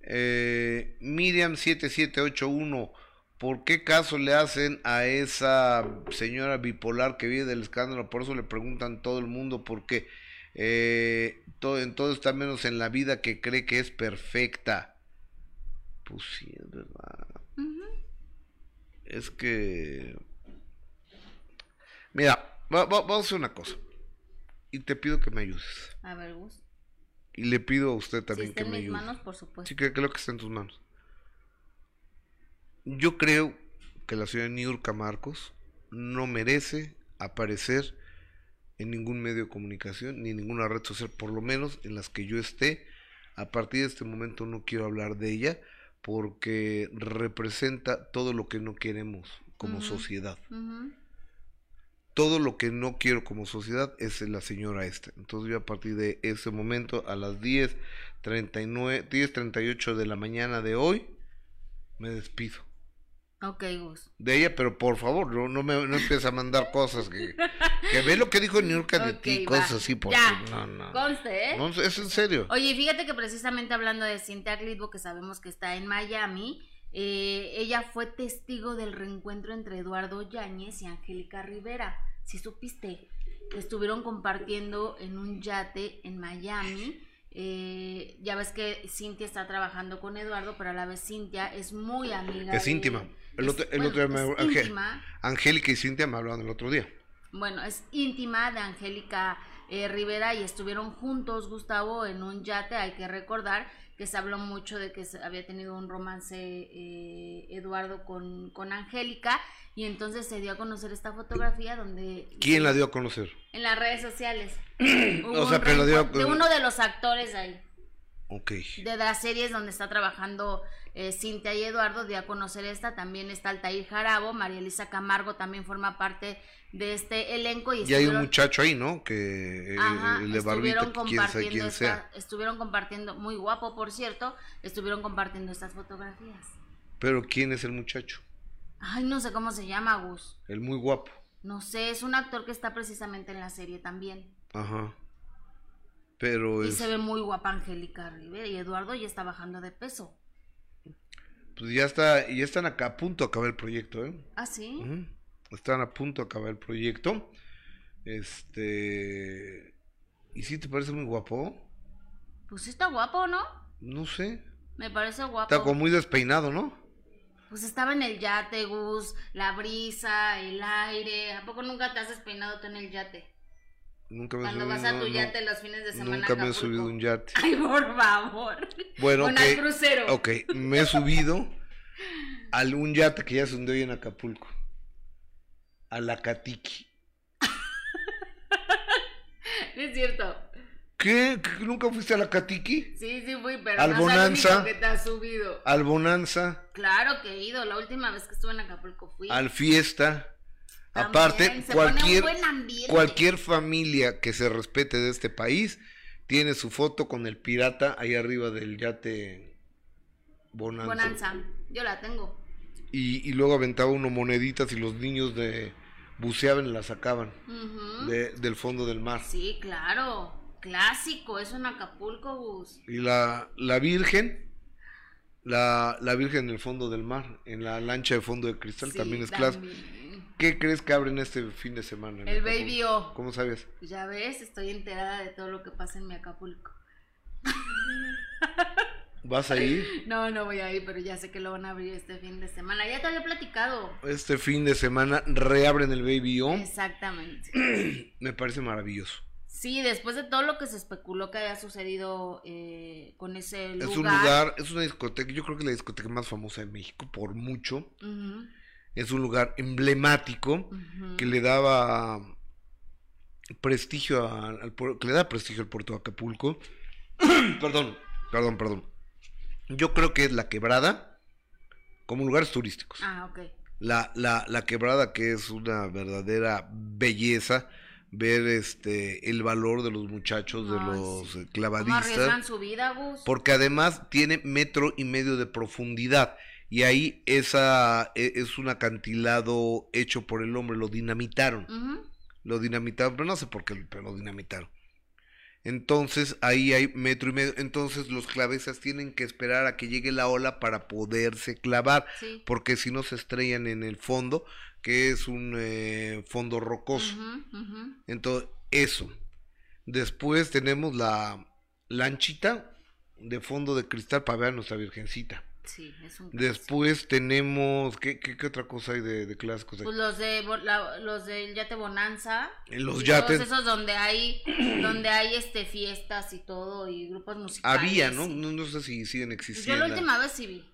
Eh, Miriam 7781, ¿por qué caso le hacen a esa señora bipolar que vive del escándalo? Por eso le preguntan todo el mundo, porque eh, todo, en todo está menos en la vida que cree que es perfecta. Pues sí, es verdad. Es que... Mira, va- va- vamos a hacer una cosa. Y te pido que me ayudes. A ver, Gus. Y le pido a usted Si también está que en me mis ayude. manos, por supuesto. Sí, que creo que está en tus manos. Yo creo que la señora Niurka Marcos no merece aparecer en ningún medio de comunicación ni en ninguna red social, por lo menos en las que yo esté. A partir de este momento no quiero hablar de ella porque representa todo lo que no queremos como sociedad. Ujú. Todo lo que no quiero como sociedad es la señora esta. Entonces yo a partir de ese momento, a las 10.39, 10.38 de la mañana de hoy, me despido Ok, Gus. de ella, pero por favor, no, no me no empieces a mandar cosas que, que ve lo que dijo Niurka de ti, va. cosas así, porque Ya. no, no. Conste, ¿eh? No, es en serio. Oye, fíjate que precisamente hablando de Cintia Glitbo, que sabemos que está en Miami, eh, ella fue testigo del reencuentro entre Eduardo Yáñez y Angélica Rivera. Si supiste, estuvieron compartiendo en un yate en Miami. eh, ya ves que Cintia está trabajando con Eduardo, pero a la vez Cintia es muy amiga. Es de- íntima. El es- otro- el bueno, otro día me-. Angélica y Cintia me hablaban el otro día. Bueno, es íntima de Angélica eh, Rivera y estuvieron juntos, Gustavo, en un yate. Hay que recordar que se habló mucho de que había tenido un romance eh, Eduardo con, con Angélica y entonces se dio a conocer esta fotografía donde... ¿Quién la dio a conocer? En las redes sociales. O sea, pero la dio de uno de los actores ahí Ok. de las series donde está trabajando eh, Cintia y Eduardo, dio a conocer esta, también está Altair Jarabo, María Elisa Camargo también forma parte de este elenco y Y hay un muchacho ahí, ¿no? Que eh, Ajá, el de barbita, estuvieron quién sabe compartiendo quién esta- sea. estuvieron compartiendo, muy guapo por cierto, estuvieron compartiendo estas fotografías. Pero ¿quién es el muchacho? Ay, no sé cómo se llama, Gus. El muy guapo. No sé, es un actor que está precisamente en la serie también. Ajá. Pero Y es, se ve muy guapa Angélica Rivera y Eduardo ya está bajando de peso. Pues ya está, ya están acá a punto de acabar el proyecto, ¿eh? ¿Ah, sí? Están a punto de acabar el proyecto. Este. ¿Y si te parece muy guapo? Pues sí está guapo, ¿no? No sé. Me parece guapo. Está como muy despeinado, ¿no? Pues estaba en el yate, Gus, la brisa, el aire. ¿A poco nunca te has despeinado tú en el yate? Nunca me Cuando vas a no, tu no. yate los fines de semana. Nunca a me he subido a un yate. Ay, por favor. Bueno, Bueno, ok. al crucero. Ok, me he subido. Al un yate que ya se ahí en Acapulco. A la Catiki. No es cierto. ¿Qué? ¿Que ¿Nunca fuiste a la Catiki? Sí, sí fui, pero Al no Bonanza. único que te has subido. Al Bonanza. Claro que he ido. La última vez que estuve en Acapulco fui. Al Fiesta. Aparte, cualquier, cualquier familia que se respete de este país tiene su foto con el pirata ahí arriba del yate Bonanza. Bonanza. Yo la tengo. Y, y luego aventaba uno moneditas y los niños de buceaban y las sacaban Ujú. de- del fondo del mar. Sí, claro. Clásico. Eso en Acapulco, Gus. Y la, la Virgen, la, la Virgen en el fondo del mar, en la lancha de fondo de cristal, Sí, también es clásico. ¿Qué crees que abren este fin de semana? El Acapulco? Baby O. ¿Cómo sabes? Pues Ya ves, estoy enterada de todo lo que pasa en mi Acapulco. ¿Vas a ir? No, no voy a ir, pero ya sé que lo van a abrir este fin de semana. Ya te había platicado. Este fin de semana reabren el Baby O. Exactamente. Me parece maravilloso. Sí, después de todo lo que se especuló que haya sucedido eh, con ese lugar. Es un lugar, es una discoteca, yo creo que es la discoteca más famosa de México, por mucho. Ujú, Es un lugar emblemático que le daba prestigio a- al que le da prestigio al puerto de Acapulco. perdón, perdón, perdón. Yo creo que es la quebrada como lugares turísticos. Ah, ok. La, la, la quebrada que es una verdadera belleza ver este el valor de los muchachos, de Ay, los sí. eh, ¿Cómo arriesgan clavadistas, su vida, Gus? porque además tiene metro y medio de profundidad y ahí esa e- es un acantilado hecho por el hombre, lo dinamitaron lo dinamitaron, pero no sé por qué, pero lo dinamitaron. Entonces ahí hay metro y medio, entonces los clavesas tienen que esperar a que llegue la ola para poderse clavar, Sí. porque si no se estrellan en el fondo, que es un eh, fondo rocoso. Entonces, eso. Después tenemos la lanchita de fondo de cristal para ver a nuestra virgencita. Sí, es un clásico. Después tenemos, ¿qué, qué, qué otra cosa hay de, de clásicos? Pues los de la- los del yate Bonanza. Los yates. Todos esos donde hay donde hay este fiestas y todo y grupos musicales. Había, ¿no? y- No, no sé si siguen Pues yo existiendo. la última vez sí vi.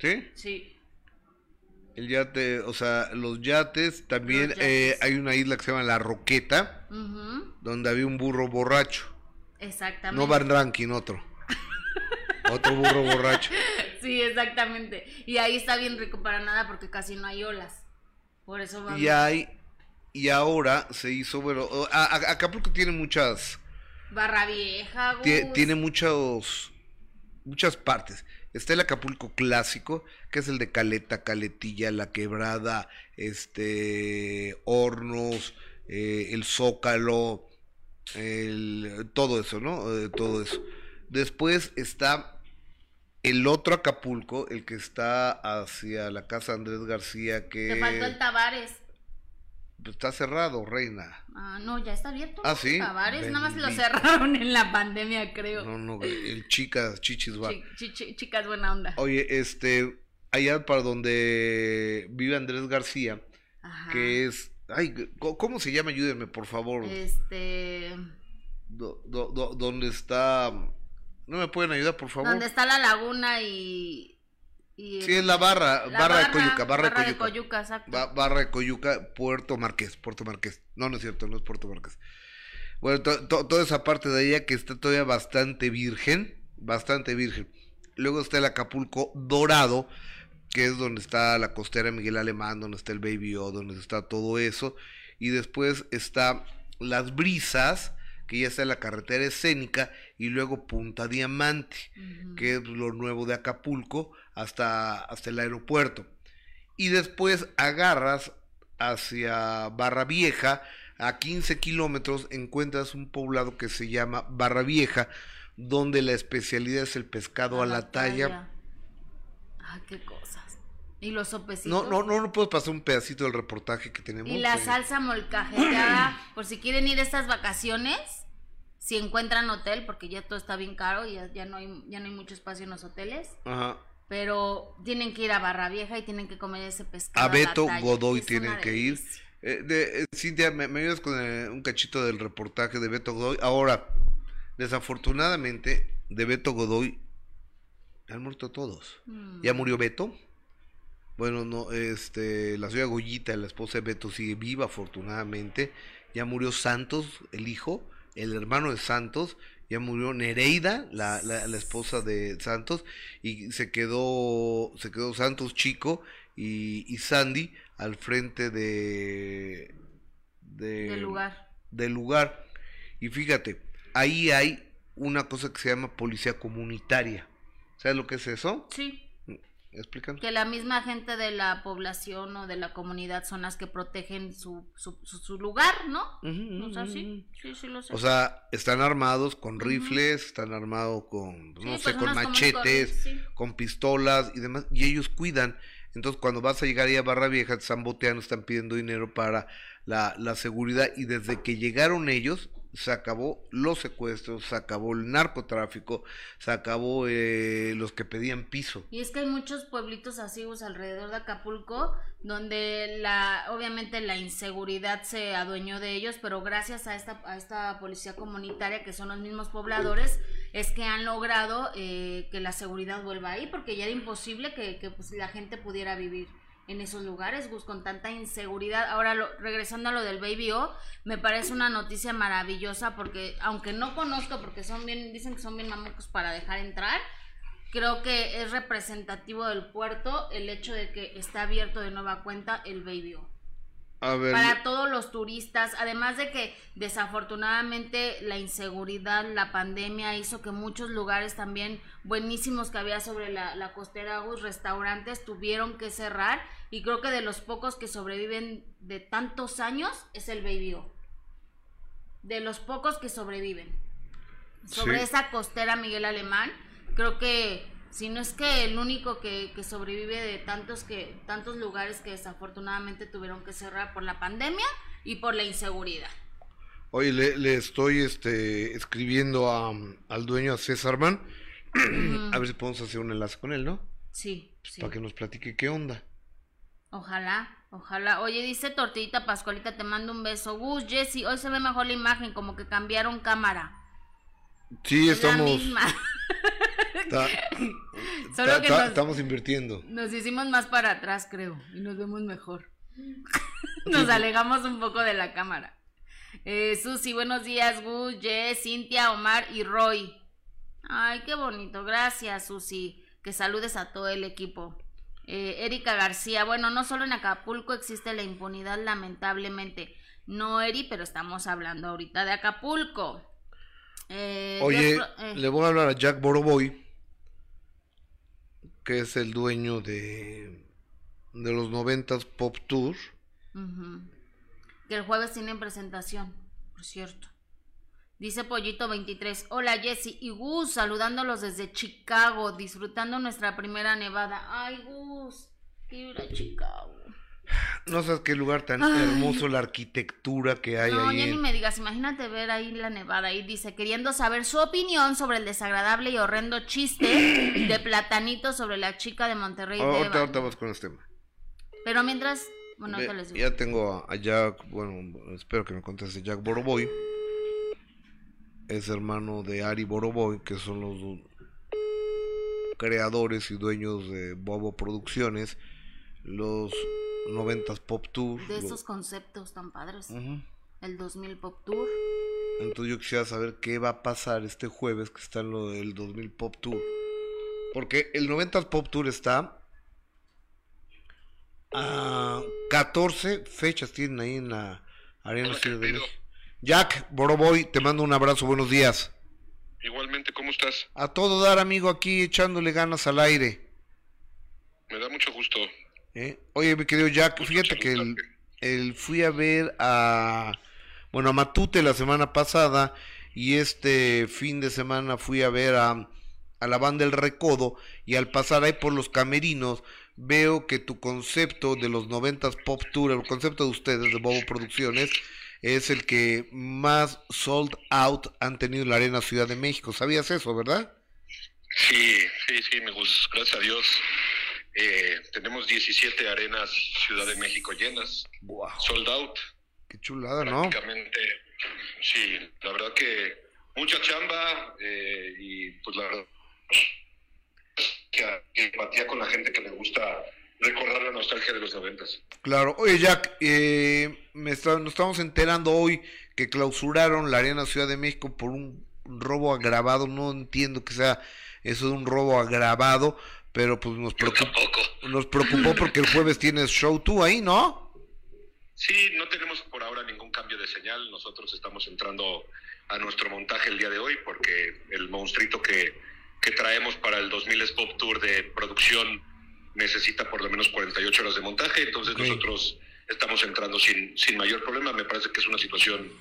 ¿Sí? Sí. El yate, o sea, los yates, también Los eh, hay una isla que se llama La Roqueta, donde había un burro borracho. Exactamente. No Van Ranking, otro. Otro burro borracho. Sí, exactamente. Y ahí está bien rico para nada porque casi no hay olas. Por eso vamos. Y hay, y ahora se hizo, bueno, o- a- a- Acapulco tiene muchas, Barra Vieja, Gus. tiene muchos, muchas partes. Está el Acapulco clásico, que es el de Caleta, Caletilla, La Quebrada, este, Hornos, eh, el Zócalo, el, todo eso, ¿no? Eh, todo eso. Después está el otro Acapulco, el que está hacia la casa Andrés García, que Te faltó el Tavares. pues, está cerrado, reina. Ah, no, ya está abierto. Ah. ¿sí? Tavares, nada más lo cerraron en la pandemia, creo. No, no, el chicas, chichis va. Chi- chicas, buena onda. Oye, este, allá para donde vive Andrés García, Ajá. que es, ay, ¿cómo se llama? Ayúdenme, por favor. Este. Do- do- do- ¿Dónde está? ¿No me pueden ayudar, por favor? Donde está la laguna y. y Sí, es la barra, la barra, de Coyuca, barra, de Coyuca. Coyuca, exacto. Ba- barra de Coyuca, Puerto Marqués, Puerto Marqués. No, no es cierto, no es Puerto Marqués. Bueno, to- to- toda esa parte de allá que está todavía bastante virgen, bastante virgen. Luego está el Acapulco Dorado, que es donde está la costera Miguel Alemán, donde está el Baby O, donde está todo eso. Y después está Las Brisas, que ya está la carretera escénica, y luego Punta Diamante que es lo nuevo de Acapulco, hasta, hasta el aeropuerto. Y después agarras hacia Barra Vieja, a 15 kilómetros encuentras un poblado que se llama Barra Vieja, donde la especialidad es el pescado a la talla. Ay, qué cosas. Y los sopecitos. No, no, no, no puedo pasar un pedacito del reportaje que tenemos. Y la eh, salsa molcajeteada, por si quieren ir estas vacaciones, si encuentran hotel, porque ya todo está bien caro y ya, ya no hay, ya no hay mucho espacio en los hoteles. Ajá. Pero tienen que ir a Barra Vieja y tienen que comer ese pescado. A Beto talla, Godoy tienen que ir. Eh, de- eh, Cintia, ¿me, me ayudas con eh, un cachito del reportaje de Beto Godoy? Ahora, desafortunadamente, de Beto Godoy Han muerto todos. Mm. Ya murió Beto. Bueno, no, este, la señora Goyita, la esposa de Beto, sigue viva, afortunadamente. Ya murió Santos, el hijo, el hermano de Santos. Ya murió Nereida, la, la, la esposa de Santos. Y se quedó, se quedó Santos chico y, y Sandy al frente de, de- Del lugar. del lugar. Y fíjate, ahí hay una cosa que se llama policía comunitaria. ¿Sabes lo que es eso? Sí. Que la misma gente de la población o de la comunidad son las que protegen su, su, su- su lugar, ¿no? Ujú, O sea, sí, sí, sí lo sé. O sea, están armados con rifles, están armados con, pues, Sí, no sé, con machetes, sí. con pistolas y demás, y ellos cuidan. Entonces, cuando vas a llegar ahí a Barra Vieja, te están boteando, están pidiendo dinero para la, seguridad, y desde que llegaron ellos, se acabó los secuestros, se acabó el narcotráfico, se acabó eh, los que pedían piso. Y es que hay muchos pueblitos así alrededor de Acapulco donde la obviamente la inseguridad se adueñó de ellos, pero gracias a esta a esta policía comunitaria que son los mismos pobladores es que han logrado eh, que la seguridad vuelva ahí porque ya era imposible que, que, pues, la gente pudiera vivir en esos lugares con tanta inseguridad. Ahora lo- regresando a lo del Baby O, me parece una noticia maravillosa porque aunque no conozco porque son bien dicen que son bien mamucos para dejar entrar, creo que es representativo del puerto el hecho de que está abierto de nueva cuenta el Baby O. A ver, Para todos los turistas, además de que desafortunadamente la inseguridad, la pandemia hizo que muchos lugares también buenísimos que había sobre la, la costera Gus, restaurantes tuvieron que cerrar y creo que de los pocos que sobreviven de tantos años es el Baby O. De los pocos que sobreviven sobre Sí. esa costera Miguel Alemán. Creo que si no es que el único que, que sobrevive de tantos que tantos lugares que desafortunadamente tuvieron que cerrar por la pandemia y por la inseguridad. Oye, le, le estoy este, escribiendo a, al dueño, a César Man, a ver si podemos hacer un enlace con él, ¿no? Sí, sí. Para que nos platique qué onda. Ojalá, ojalá. Oye, dice Tortillita Pascualita, te mando un beso. Gus, Jessy, hoy se ve mejor la imagen, como que cambiaron cámara. Sí, Es la estamos, misma. ta- Solo ta- que ta- nos- estamos invirtiendo. Nos hicimos más para atrás, creo, y nos vemos mejor. nos alejamos un poco de la cámara. Eh, Susi, buenos días, Gus, Jess, Cintia, Omar y Roy. Ay, qué bonito. Gracias, Susi. Que saludes a todo el equipo. Eh, Erika García, bueno, no solo en Acapulco existe la impunidad, lamentablemente. No, Eri, pero estamos hablando ahorita de Acapulco. Eh, Oye, eh, le voy a hablar a Jack Boroboy, que es el dueño de, de los noventas Pop Tour. Que el jueves tienen presentación, por cierto. Dice Pollito 23, hola Jessy y Gus, saludándolos desde Chicago, disfrutando nuestra primera nevada. Ay Gus, quiero ir a Chicago. No sabes qué lugar tan Ay. hermoso la arquitectura que hay No, ahí. ya en- ni me digas, imagínate ver ahí la nevada y dice, queriendo saber su opinión sobre el desagradable y horrendo chiste de Platanito sobre la chica de Monterrey. Ah, ahorita, vamos con este tema. Pero mientras, bueno, Ve, ahorita les digo. ya tengo a, Jack, bueno, espero que me conteste Jack Boroboy. Es hermano de Ari Boroboy, que son los creadores y dueños de Bobo Producciones, los noventas Pop Tour. De lo- esos conceptos tan padres. El 2000 Pop Tour. Entonces yo quisiera saber qué va a pasar este jueves que está en lo del 2000 Pop Tour. Porque el 90 Pop Tour está a 14 fechas tienen ahí en la Arena Ciudad de. México. Jack Boroboy, te mando un abrazo, buenos días. Igualmente, ¿cómo estás? A todo dar, amigo, aquí echándole ganas al aire. Me da mucho gusto. ¿Eh? Oye, mi querido Jack, Gusto fíjate que el, el- fui a ver a, bueno, a Matute la semana pasada y este fin de semana fui a ver a, a la banda El Recodo y al pasar ahí por los camerinos veo que tu concepto de los noventas Pop Tour, el concepto de ustedes de Bobo Producciones, es el que más sold out han tenido en la Arena Ciudad de México. ¿Sabías eso, verdad? Sí, sí, sí, me gusta. Gracias a Dios. Eh, tenemos 17 arenas Ciudad de México llenas, Wow, sold out. qué chulada, ¿no? Prácticamente, sí, la verdad que mucha chamba eh, y pues la verdad y empatía con la gente que le gusta recordar la nostalgia de los noventas. Claro. Oye, Jack, eh, me está- nos estamos enterando hoy que clausuraron la Arena Ciudad de México por un robo agravado. No entiendo que sea eso de un robo agravado, pero pues nos preocupó, nos preocupó porque el jueves tienes show tú ahí, ¿no? Sí, no tenemos por ahora ningún cambio de señal. Nosotros estamos entrando a nuestro montaje el día de hoy porque el monstruito que, que traemos para el 2000 es Pop Tour de producción necesita por lo menos 48 horas de montaje. Entonces nosotros estamos entrando sin, sin mayor problema. Me parece que es una situación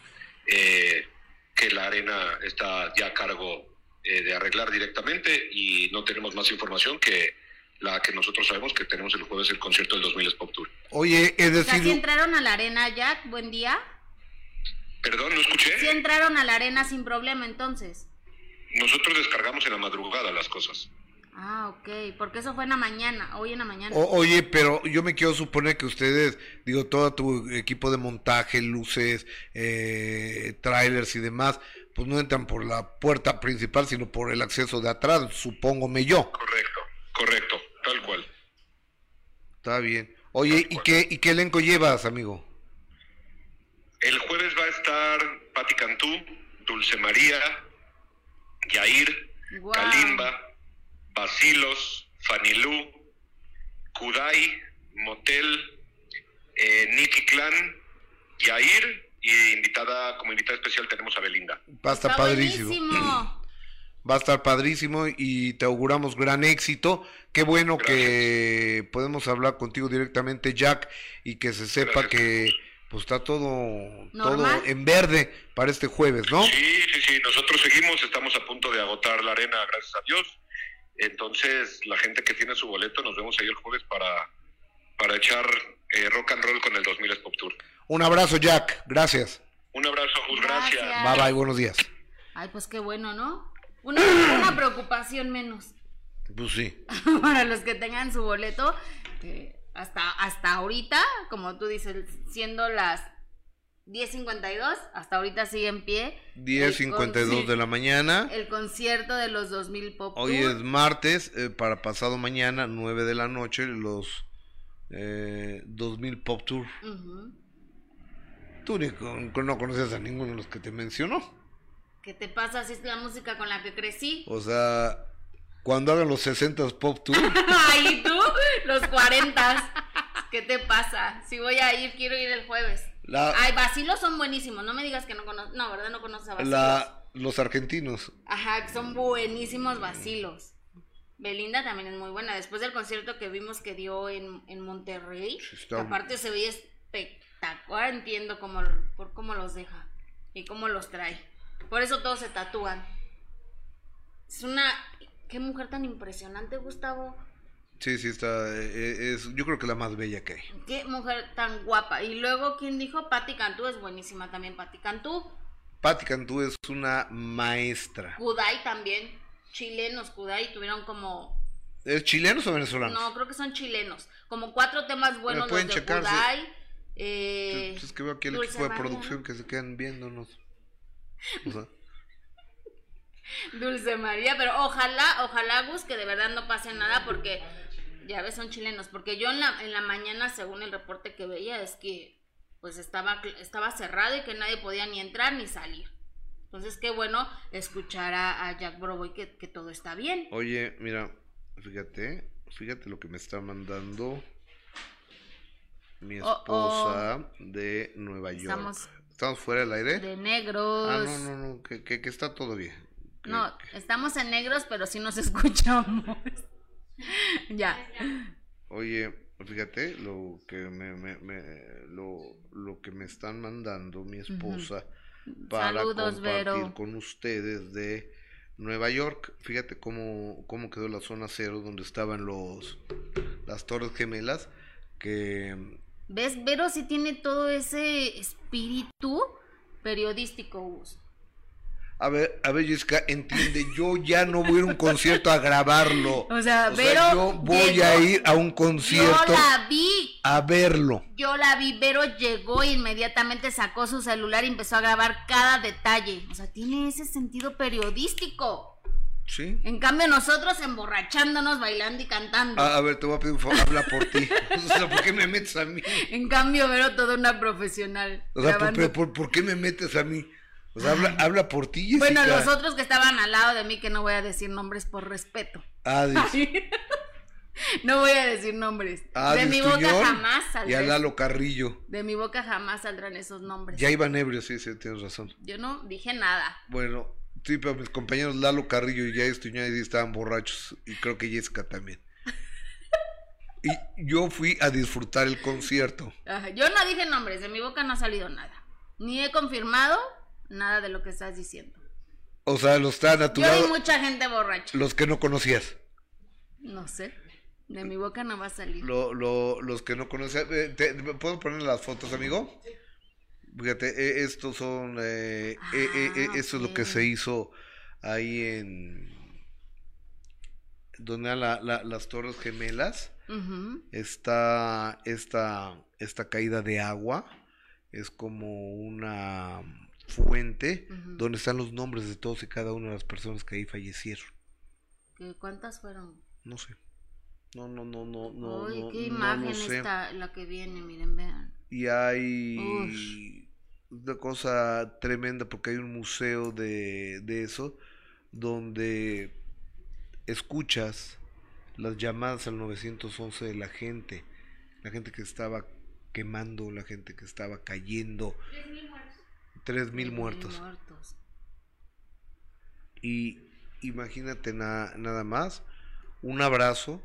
eh, que la arena está ya a cargo eh, de arreglar directamente y no tenemos más información que la que nosotros sabemos que tenemos el jueves el concierto del 2000 es Pop Tour. Oye, es O sea, decir, ¿sí entraron a la arena, Jack? Buen día. Perdón, no escuché. Sí entraron a la arena sin problema, entonces. Nosotros descargamos en la madrugada las cosas. Ah, ok. Porque eso fue en la mañana, hoy en la mañana. O- oye, pero yo me quiero suponer que ustedes, digo, todo tu equipo de montaje, luces, eh, trailers y demás, pues no entran por la puerta principal, sino por el acceso de atrás, supóngome yo. Correcto, correcto, tal cual. Está bien. Oye, ¿y qué, ¿y qué elenco llevas, amigo? El jueves va a estar Patti Cantú, Dulce María, Yair. Kalimba, Basilos, Fanilú, Kudai, Motel, eh, Nicky Clan, Yair y invitada, como invitada especial tenemos a Belinda. Va a estar Está padrísimo. buenísimo. Va a estar padrísimo y te auguramos gran éxito. Qué bueno que podemos hablar contigo directamente, Jack, y que se sepa Gracias. que pues está todo, todo en verde para este jueves, ¿no? Sí, sí, sí, nosotros seguimos, estamos a punto de agotar la arena, gracias a Dios. Entonces, la gente que tiene su boleto, nos vemos ahí el jueves para, para echar eh, rock and roll con el 2000 es Pop Tour. Un abrazo, Jack. Gracias. Un abrazo, Gus, gracias. Gracias. Bye bye, buenos días. Ay, pues qué bueno, ¿no? Una, una preocupación menos Pues sí. para los que tengan su boleto. que hasta, hasta ahorita, como tú dices, siendo las 10.52, hasta ahorita sigue en pie. el 10.52 de la mañana. El concierto de los 2000 Pop Hoy Tour. es martes, eh, para pasado mañana, 9 de la noche, los eh, 2000 Pop Tour. Tú ni con- con- no conoces a ninguno de los que te mencionó. ¿Qué te pasa si es la música con la que crecí? O sea, cuando hagan los 60 Pop Tour, ¿y tú? Los 40. ¿Qué te pasa? Si voy a ir, quiero ir el jueves. La- Ay, vacilos son buenísimos. No me digas que no conoces. No, ¿verdad? No conoces a vacilos. la, los argentinos. Ajá, que son buenísimos vacilos. Belinda también es muy buena. Después del concierto que vimos que dio en, en Monterrey, Sí, está- aparte se veía espectacular. Entiendo cómo, por cómo los deja y cómo los trae. Por eso todos se tatúan. Es una. Qué mujer tan impresionante, Gustavo. Sí, sí, está. eh, es, yo creo que la más bella que hay. Qué mujer tan guapa. Y luego, ¿quién dijo? Patti Cantú es buenísima también. Patti Cantú. Patti Cantú es una maestra. Kudai también. Chilenos, Kudai tuvieron como ¿Es chilenos o venezolanos? No, creo que son chilenos. Como cuatro temas buenos los de checarse. Kudai. Eh, es que veo aquí el Dulce equipo de María, producción que se quedan viéndonos. O sea, Dulce María, pero ojalá, ojalá Gus, que de verdad no pase nada porque ya ves, son chilenos. Porque yo en la, en la mañana, según el reporte que veía, es que pues estaba, estaba cerrado y que nadie podía ni entrar ni salir. Entonces, qué bueno escuchar a, a Jack Broboy que, que todo está bien. oye, mira, fíjate, fíjate lo que me está mandando mi Oh, oh. esposa de Nueva York. Estamos- ¿Estamos fuera del aire? De negros. Ah, no, no, no, que, que, que está todo bien. Que- No, estamos en negros, pero sí nos escuchamos. ya. Oye, fíjate lo que me, me- me- lo, lo que me están mandando mi esposa para Saludos, compartir Vero. con ustedes de Nueva York. Fíjate cómo, cómo quedó la zona cero donde estaban los las torres gemelas que ¿Ves? Vero sí tiene todo ese espíritu periodístico, Gus. a ver, a ver, Jessica, entiende, yo ya no voy a ir a un concierto a grabarlo. O sea, Vero yo voy llegó- a ir a un Yo concierto la vi. a verlo. Yo la vi, Vero llegó e inmediatamente sacó su celular y empezó a grabar cada detalle. O sea, tiene ese sentido periodístico. Sí. En cambio nosotros emborrachándonos, bailando y cantando. A, a ver, te voy a pedir un favor, habla por ti. O sea, ¿por qué me metes a mí? En cambio, Vero, toda una profesional. O sea, ¿por, grabando. pero por, por qué me metes a mí? O sea, habla, habla por ti, Jessica. Bueno, los otros que estaban al lado de mí, que no voy a decir nombres por respeto. Adis, no voy a decir nombres. de Adis mi boca jamás y a saldrán. Lalo Carrillo. De mi boca jamás saldrán esos nombres. Ya iban ebrios, sí, sí, tienes razón. Yo no dije nada. Bueno, sí, pero mis compañeros Lalo Carrillo y Tuñón sí estaban borrachos. Y creo que Jessica también. Y yo fui a disfrutar el concierto. Ajá, Yo no dije nombres, de mi boca no ha salido nada. Ni he confirmado nada de lo que estás diciendo. O sea, los estaban a tu Yo vi mucha gente borracha. los que no conocías. No sé. De mi boca no va a salir. Lo, lo, los que no conocías. eh, te- ¿me ¿Puedo poner las fotos, amigo? Fíjate, eh, estos son. eh, eh, eh, eh, Ah, esto es lo que se hizo ahí en. Donde la- la- las Torres Gemelas. Ujú. Está esta, esta caída de agua. Es como una fuente Ujú. donde están los nombres de todos y cada una de las personas que ahí fallecieron. ¿Qué- ¿Cuántas fueron? No sé. No, no, no, no, no. Uy, no, qué no imagen lo sé. está la que viene, miren, vean. Y hay Ush. Una cosa tremenda porque hay un museo de, de eso donde escuchas las llamadas al 911 de la gente, la gente que estaba quemando, la gente que estaba cayendo, tres mil muertos. muertos. Y imagínate na- nada más, un abrazo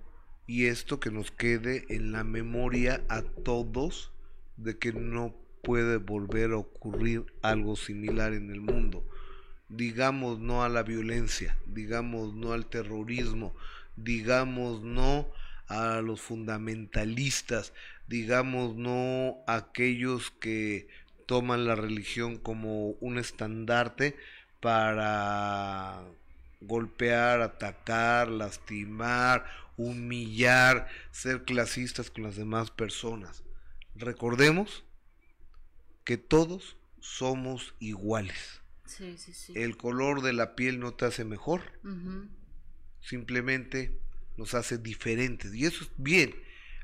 y esto que nos quede en la memoria a todos de que no puede volver a ocurrir algo similar en el mundo. Digamos no a la violencia, digamos no al terrorismo, digamos no a los fundamentalistas, digamos no a aquellos que toman la religión como un estandarte para golpear, atacar, lastimar, humillar, ser clasistas con las demás personas. Recordemos que todos somos iguales. Sí, sí, sí. El color de la piel no te hace mejor, simplemente nos hace diferentes. Y eso es bien.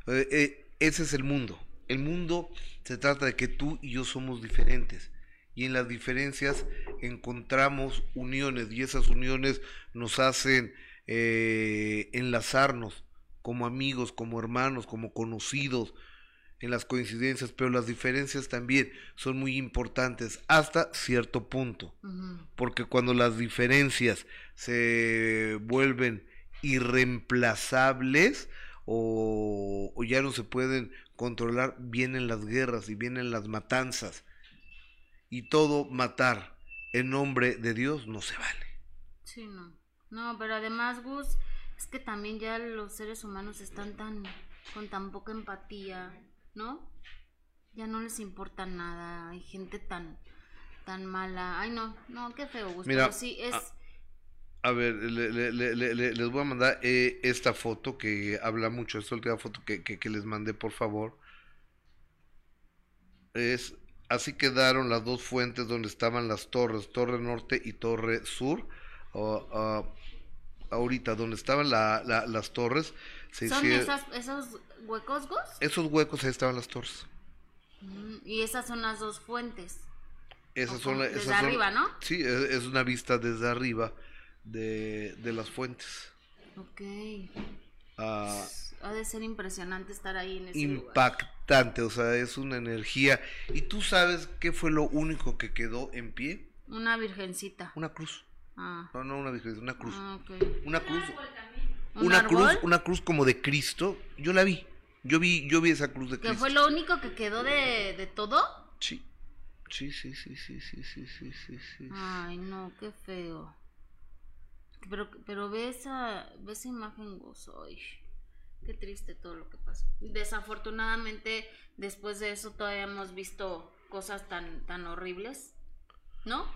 Eh, eh, ese es el mundo. El mundo se trata de que tú y yo somos diferentes. Y en las diferencias encontramos uniones y esas uniones nos hacen eh, enlazarnos como amigos, como hermanos, como conocidos en las coincidencias, pero las diferencias también son muy importantes hasta cierto punto porque cuando las diferencias se vuelven irreemplazables o, o ya no se pueden controlar, vienen las guerras y vienen las matanzas. Y todo matar en nombre de Dios no se vale. Sí, no. No, pero además, Gus, es que también ya los seres humanos están tan con tan poca empatía, ¿no? Ya no les importa nada. Hay gente tan tan mala. Ay, no, no, qué feo, Gus. Mira, sí es ah, A ver, le- le- le- le- le- les voy a mandar eh, esta foto que habla mucho, esta última foto que, que- que les mandé, por favor. Es así quedaron las dos fuentes donde estaban las torres, Torre Norte y Torre Sur. O, ah, ahorita, donde estaban la- la- las torres, se son hicieron- esas, esos huecos, Gus. esos huecos, ahí estaban las torres. Mm, y esas son las dos fuentes. Esas son, desde esas son- arriba, ¿no? Sí, es, una vista desde arriba de, de las fuentes. Ok. Ah, Ha de ser impresionante estar ahí en ese lugar. impactante, o sea, es una energía. ¿Y tú sabes qué fue lo único que quedó en pie? Una virgencita. Una cruz. Ah, No, no una virgen, una cruz. ah. Una cruz. ¿Un Una árbol? cruz, una cruz como de Cristo. Yo la vi. Yo vi, yo vi esa cruz de ¿Que Cristo. fue lo único que quedó de, de todo? Sí. Sí, sí, sí, sí, sí, sí, sí, sí, sí. Ay, no, qué feo. Pero, pero ve esa, ve esa imagen, gozo. Ay, qué triste todo lo que pasó. Desafortunadamente, después de eso todavía hemos visto cosas tan, tan horribles, ¿no?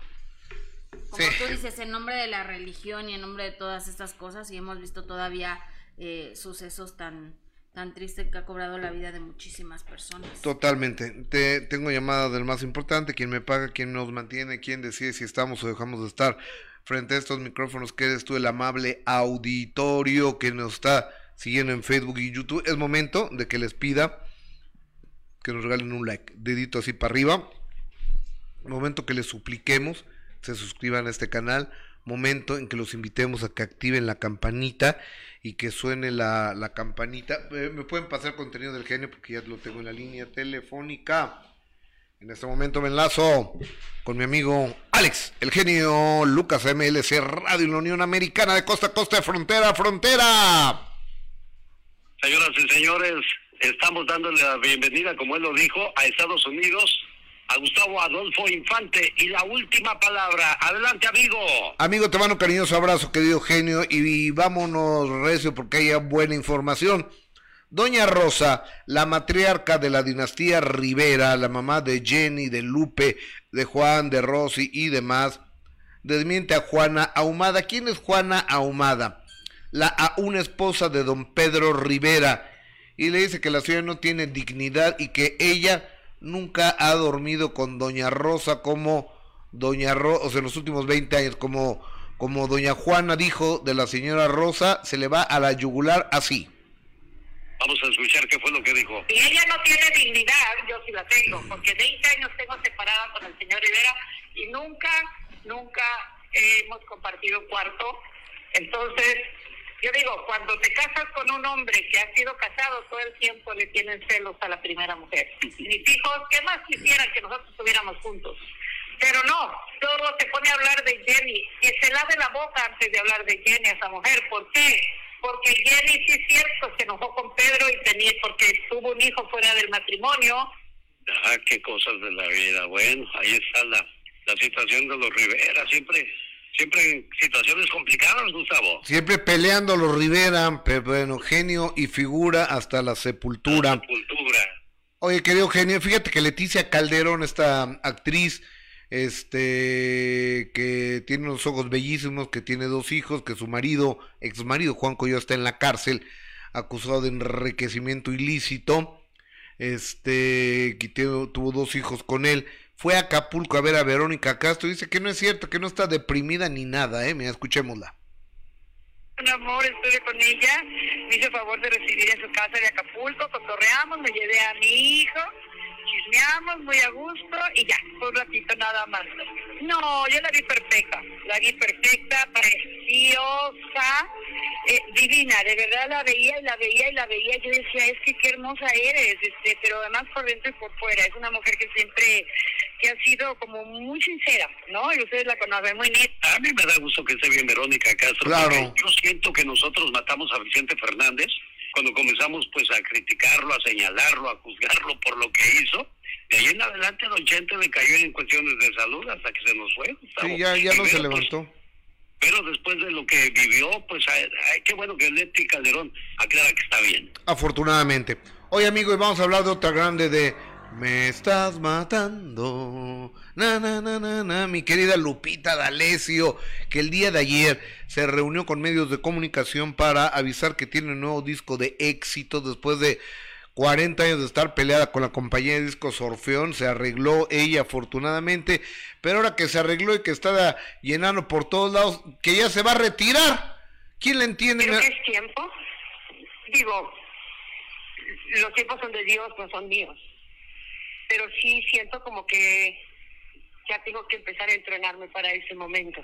Como Sí. tú dices, en nombre de la religión y en nombre de todas estas cosas, y hemos visto todavía eh, sucesos tan, tan triste que ha cobrado la vida de muchísimas personas. Totalmente. Te, tengo llamada del más importante, quien me paga, quien nos mantiene, quien decide si estamos o dejamos de estar frente a estos micrófonos, que eres tú el amable auditorio que nos está siguiendo en Facebook y YouTube. Es momento de que les pida que nos regalen un like, dedito así para arriba. Momento que les supliquemos, se suscriban a este canal. Momento en que los invitemos a que activen la campanita y que suene la, la campanita. Eh, me pueden pasar contenido del genio porque ya lo tengo en la línea telefónica. En este momento me enlazo con mi amigo Alex, el genio Lucas MLC Radio la Unión Americana de costa a costa, frontera a frontera. Señoras y señores, estamos dándole la bienvenida, como él lo dijo, a Estados Unidos, a Gustavo Adolfo Infante. Y la última palabra, adelante amigo. Amigo, te mando un cariñoso abrazo, querido genio, y vámonos recio porque haya buena información. Doña Rosa, la matriarca de la dinastía Rivera, la mamá de Jenny, de Lupe, de Juan, de Rosy y demás, desmiente a Juana Ahumada. ¿Quién es Juana Ahumada? La a una esposa de don Pedro Rivera. Y le dice que la señora no tiene dignidad y que ella nunca ha dormido con doña Rosa como doña Rosa, o sea, en los últimos 20 años, como, como doña Juana dijo de la señora Rosa, se le va a la yugular así. Vamos a escuchar qué fue lo que dijo. Si ella no tiene dignidad, yo sí la tengo, porque 20 años tengo separada con el señor Rivera y nunca, nunca hemos compartido cuarto. Entonces, yo digo, cuando te casas con un hombre que ha sido casado todo el tiempo, le tienen celos a la primera mujer. Mis hijos, ¿qué más quisieran que nosotros estuviéramos juntos? Pero no, todo se pone a hablar de Jenny, que se lave la boca antes de hablar de Jenny a esa mujer. ¿Por qué? porque Jenny sí es cierto, se enojó con Pedro y tenía porque tuvo un hijo fuera del matrimonio. Ah, qué cosas de la vida. Bueno, ahí está la, la situación de los Rivera, siempre siempre en situaciones complicadas, Gustavo. Siempre peleando los Rivera, pero bueno, genio y figura hasta la sepultura. La sepultura. Oye, querido genio, fíjate que Leticia Calderón, esta actriz, este que tiene unos ojos bellísimos, que tiene dos hijos, que su marido, ex marido Juan Coyo está en la cárcel, acusado de enriquecimiento ilícito, este que tuvo dos hijos con él, fue a Acapulco a ver a Verónica Castro, dice que no es cierto, que no está deprimida ni nada, eh, mira, escuchémosla. Un amor, estuve con ella, me hizo favor de recibir en su casa de Acapulco, cotorreamos, me llevé a mi hijo, chismeamos muy a gusto y ya, un ratito nada más. No, yo la vi perfecta, la vi perfecta, preciosa, eh, divina, de verdad la veía y la veía y la veía, yo decía, es que qué hermosa eres, este, pero además por dentro y por fuera, es una mujer que siempre, que ha sido como muy sincera, ¿no? Y ustedes la conocen muy neta. A mí me da gusto que esté bien Verónica Castro, claro. yo siento que nosotros matamos a Vicente Fernández, cuando comenzamos pues a criticarlo, a señalarlo, a juzgarlo por lo que hizo, de ahí en adelante Don Chente le cayó en cuestiones de salud hasta que se nos fue. Sí, ya, ya no se levantó. pero después de lo que vivió, pues ay, qué bueno que Leti Calderón aclara que está bien. Afortunadamente. Hoy amigos, vamos a hablar de otra grande de Me estás matando. Na, na, na, na, na. Mi querida Lupita D'Alessio, que el día de ayer se reunió con medios de comunicación para avisar que tiene un nuevo disco de éxito después de 40 años de estar peleada con la compañía de discos Orfeón, se arregló ella afortunadamente, pero ahora que se arregló y que está llenando por todos lados, que ya se va a retirar. ¿Quién le entiende? Creo que es tiempo. Digo, los tiempos son de Dios, no son míos. Pero sí siento como que ya tengo que empezar a entrenarme para ese momento.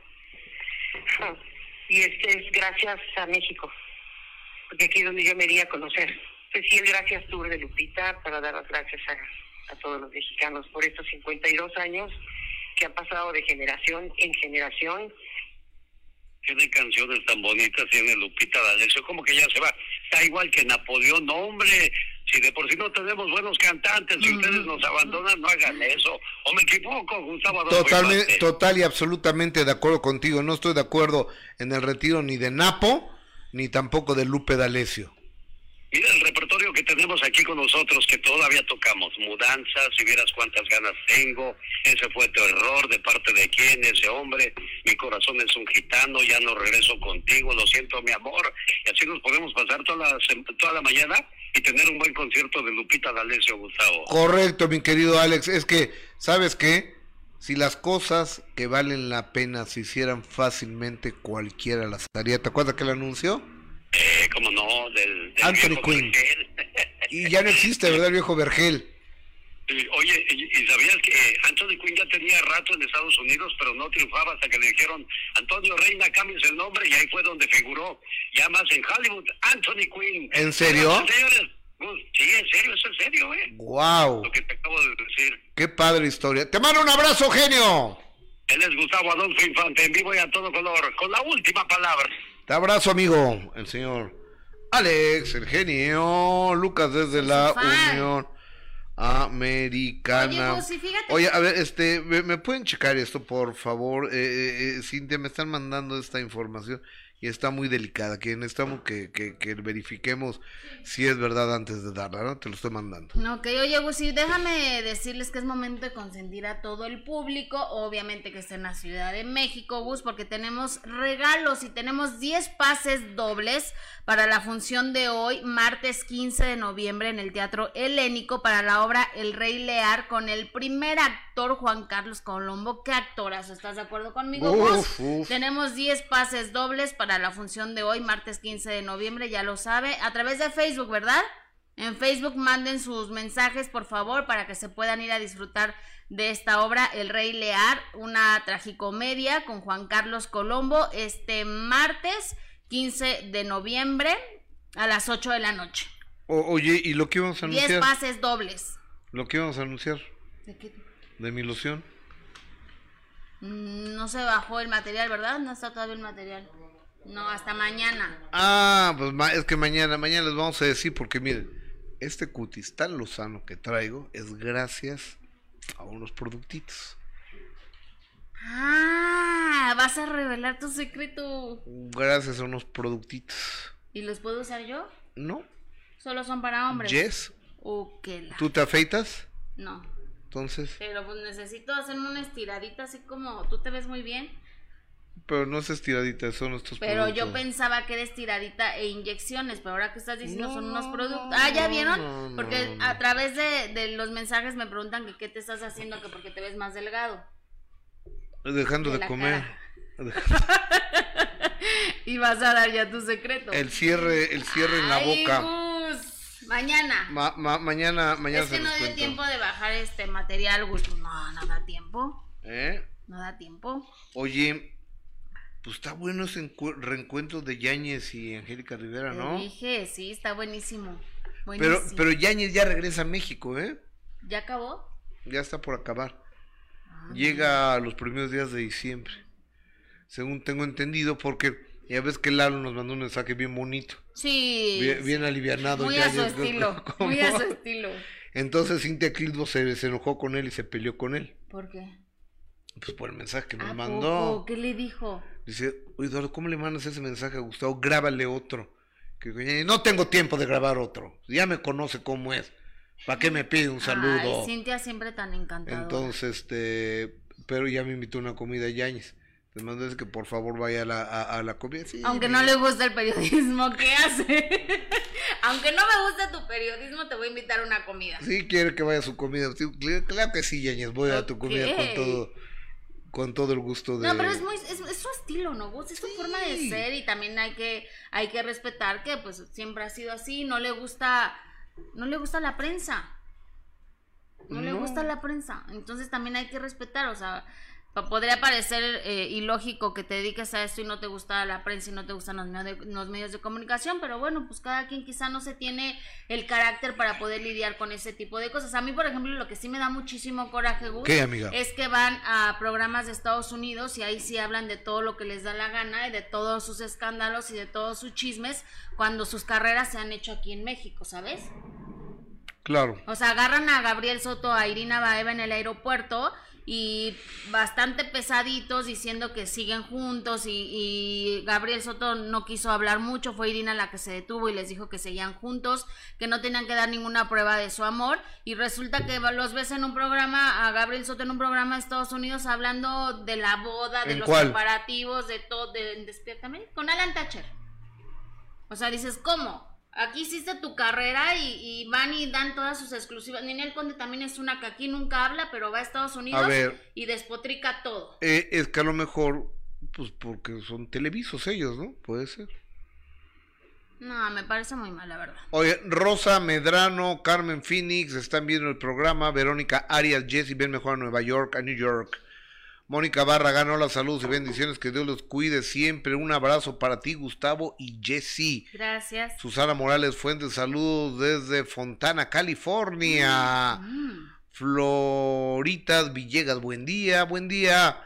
Y este es gracias a México, porque aquí es donde yo me iría a conocer. Pues sí, el gracias tour de Lupita para dar las gracias a, a todos los mexicanos por estos 52 años que han pasado de generación en generación tiene canciones tan bonitas tiene Lupita D'Alessio, como que ya se va. Está igual que Napoleón, hombre, si de por sí no tenemos buenos cantantes, si ustedes nos abandonan, no hagan eso. ¿O me equivoco, Gustavo Totalmente, total y absolutamente de acuerdo contigo. No estoy de acuerdo en el retiro ni de Napo, ni tampoco de Lupe D'Alessio. Mira el repertorio tenemos aquí con nosotros, que todavía tocamos. Mudanzas, si vieras cuántas ganas tengo. Ese fue tu error, de parte de quién, ese hombre. Mi corazón es un gitano, ya no regreso contigo, lo siento, mi amor. Y así nos podemos pasar toda la, toda la mañana y tener un buen concierto de Lupita D'Alessio, Gustavo. Correcto, mi querido Alex. Es que, ¿sabes qué? Si las cosas que valen la pena se hicieran fácilmente, cualquiera las haría. ¿Te acuerdas que el anunció? Eh, como no, del, del Anthony Quinn. Y ya no existe, ¿verdad? El viejo Vergel. Oye, ¿y, sabías que eh, Anthony Quinn ya tenía rato en Estados Unidos, pero no triunfaba hasta que le dijeron, Antonio Reina, cambies el nombre, y ahí fue donde figuró, ya más en Hollywood, Anthony Quinn. ¿En serio? Gus, Sí, en serio, es serio, ¿eh? ¡Wow! Lo que te acabo de decir. ¡Qué padre historia! ¡Te mando un abrazo, genio! Él es Gustavo Adolfo Infante, en vivo y a todo color, con la última palabra. Te abrazo, amigo. El señor Alex, el genio. Lucas desde la fan. Unión Americana. Oye, Oye, a ver, este, ¿me, me pueden checar esto, por favor? Eh, eh, eh, Cintia, me están mandando esta información y está muy delicada, que necesitamos que, que, que verifiquemos si es verdad antes de darla, ¿no? Te lo estoy mandando. Ok, oye, Gusi, déjame decirles que es momento de consentir a todo el público, obviamente que está en la Ciudad de México, Gus, porque tenemos regalos y tenemos 10 pases dobles para la función de hoy, martes 15 de noviembre, en el Teatro Helénico, para la obra El Rey Lear, con el primer actor Juan Carlos Colombo. ¿Qué actorazo? ¿Estás de acuerdo conmigo, Uf, Gus? uf. Tenemos 10 pases dobles para la función de hoy, martes 15 de noviembre, ya lo sabe, a través de Facebook, ¿verdad? En Facebook manden sus mensajes, por favor, para que se puedan ir a disfrutar de esta obra, El Rey Lear, una tragicomedia con Juan Carlos Colombo, este martes 15 de noviembre a las 8 de la noche. O- oye, ¿y lo que íbamos a 10 anunciar? pases dobles. Lo que íbamos a anunciar ¿De qué? de mi ilusión. Mm, No se bajó el material, ¿verdad? No está todavía el material. No, hasta mañana. Ah, pues es que mañana, mañana les vamos a decir, porque miren, este cutis tan lozano que traigo es gracias a unos productitos. Ah, vas a revelar tu secreto. Gracias a unos productitos. ¿Y los puedo usar yo? ¿No? Solo son para hombres. Yes. ¿O qué la? ¿Tú te afeitas? No. Entonces, Pero pues necesito hacerme una estiradita así como tú te ves muy bien. Pero no es estiradita, son estos Pero yo productos. pensaba que era estiradita e inyecciones, pero ahora que estás diciendo No, son unos no, productos. Ah, ¿ya vieron? no, Porque no, a través de, de los mensajes me preguntan que qué te estás haciendo, que porque te ves más delgado. Dejando de comer. Y vas a dar ya tu secreto. El cierre, el cierre en la boca. Gus, Mañana. Ma- ma- mañana, mañana es que no dio tiempo de bajar este material, Gus. Pues No, no da tiempo. ¿Eh? No da tiempo. Oye, pues está bueno ese encu- reencuentro de Yáñez y Angélica Rivera, Te ¿no? dije, sí, está buenísimo. Pero, Buenísimo. pero Yáñez ya regresa a México, ¿eh? ¿Ya acabó? Ya está por acabar. Ah, Llega a los primeros días de diciembre. Según tengo entendido, porque ya ves que Lalo nos mandó un mensaje bien bonito. Sí. Bien, bien alivianado. muy a su Yáñez, estilo. ¿cómo? Muy a su estilo. Entonces Cintia Clitbo se, se enojó con él y se peleó con él. ¿Por qué? Pues por el mensaje que nos ¿A mandó. poco? ¿Qué le dijo? Dice, oye Eduardo, ¿cómo le mandas ese mensaje a Gustavo? Grábale otro. Que no tengo tiempo de grabar otro. Ya me conoce cómo es. ¿Para qué me pide un saludo? Ay, Cintia siempre tan encantadora. Entonces, este, pero ya me invitó una comida Yañez. Le mando es que por favor vaya a la, a, a la comida. Sí, Aunque no le gusta el periodismo que hace. Aunque no me gusta tu periodismo, te voy a invitar a una comida. Sí, quiere que vaya a su comida. Sí, claro que sí, Yañez. Voy a tu comida con todo, con todo el gusto de. No, pero es muy, es, es su estilo, ¿no? Gus? Es su forma de ser y también hay que, hay que respetar que pues siempre ha sido así, no le gusta, no le gusta la prensa. No, le gusta la prensa. Entonces también hay que respetar, o sea, podría parecer eh, ilógico que te dediques a esto y no te gusta la prensa y no te gustan los, medio de- los medios de comunicación, pero bueno, pues cada quien quizá no se tiene el carácter para poder lidiar con ese tipo de cosas. A mí, por ejemplo, lo que sí me da muchísimo coraje, Gus, es que van a programas de Estados Unidos y ahí sí hablan de todo lo que les da la gana y de todos sus escándalos y de todos sus chismes cuando sus carreras se han hecho aquí en México, ¿sabes? Claro. O sea, agarran a Gabriel Soto, a Irina Baeva en el aeropuerto y bastante pesaditos diciendo que siguen juntos y, y Gabriel Soto no quiso hablar mucho, fue Irina la que se detuvo y les dijo que seguían juntos, que no tenían que dar ninguna prueba de su amor y resulta que los ves en un programa, a Gabriel Soto en un programa de Estados Unidos hablando de la boda, de ¿En los cuál? preparativos, de todo, de, Despiértame, con Alan Thatcher. O sea, dices, ¿cómo? Aquí hiciste tu carrera y, y, van y dan todas sus exclusivas. Ninel Conde también es una que aquí nunca habla, pero va a Estados Unidos y despotrica todo. Eh, es que a lo mejor, pues porque son televisos ellos, ¿no? Puede ser. No, me parece muy mal, la verdad. Oye, Rosa Medrano, Carmen Phoenix, están viendo el programa. Verónica Arias, Jesse, ven mejor a Nueva York, a New York. Mónica Barra ganó la salud y bendiciones, que Dios los cuide siempre. Un abrazo para ti, Gustavo y Jesse. Gracias. Susana Morales Fuentes, saludos desde Fontana, California. Mm. Floritas Villegas, buen día, buen día.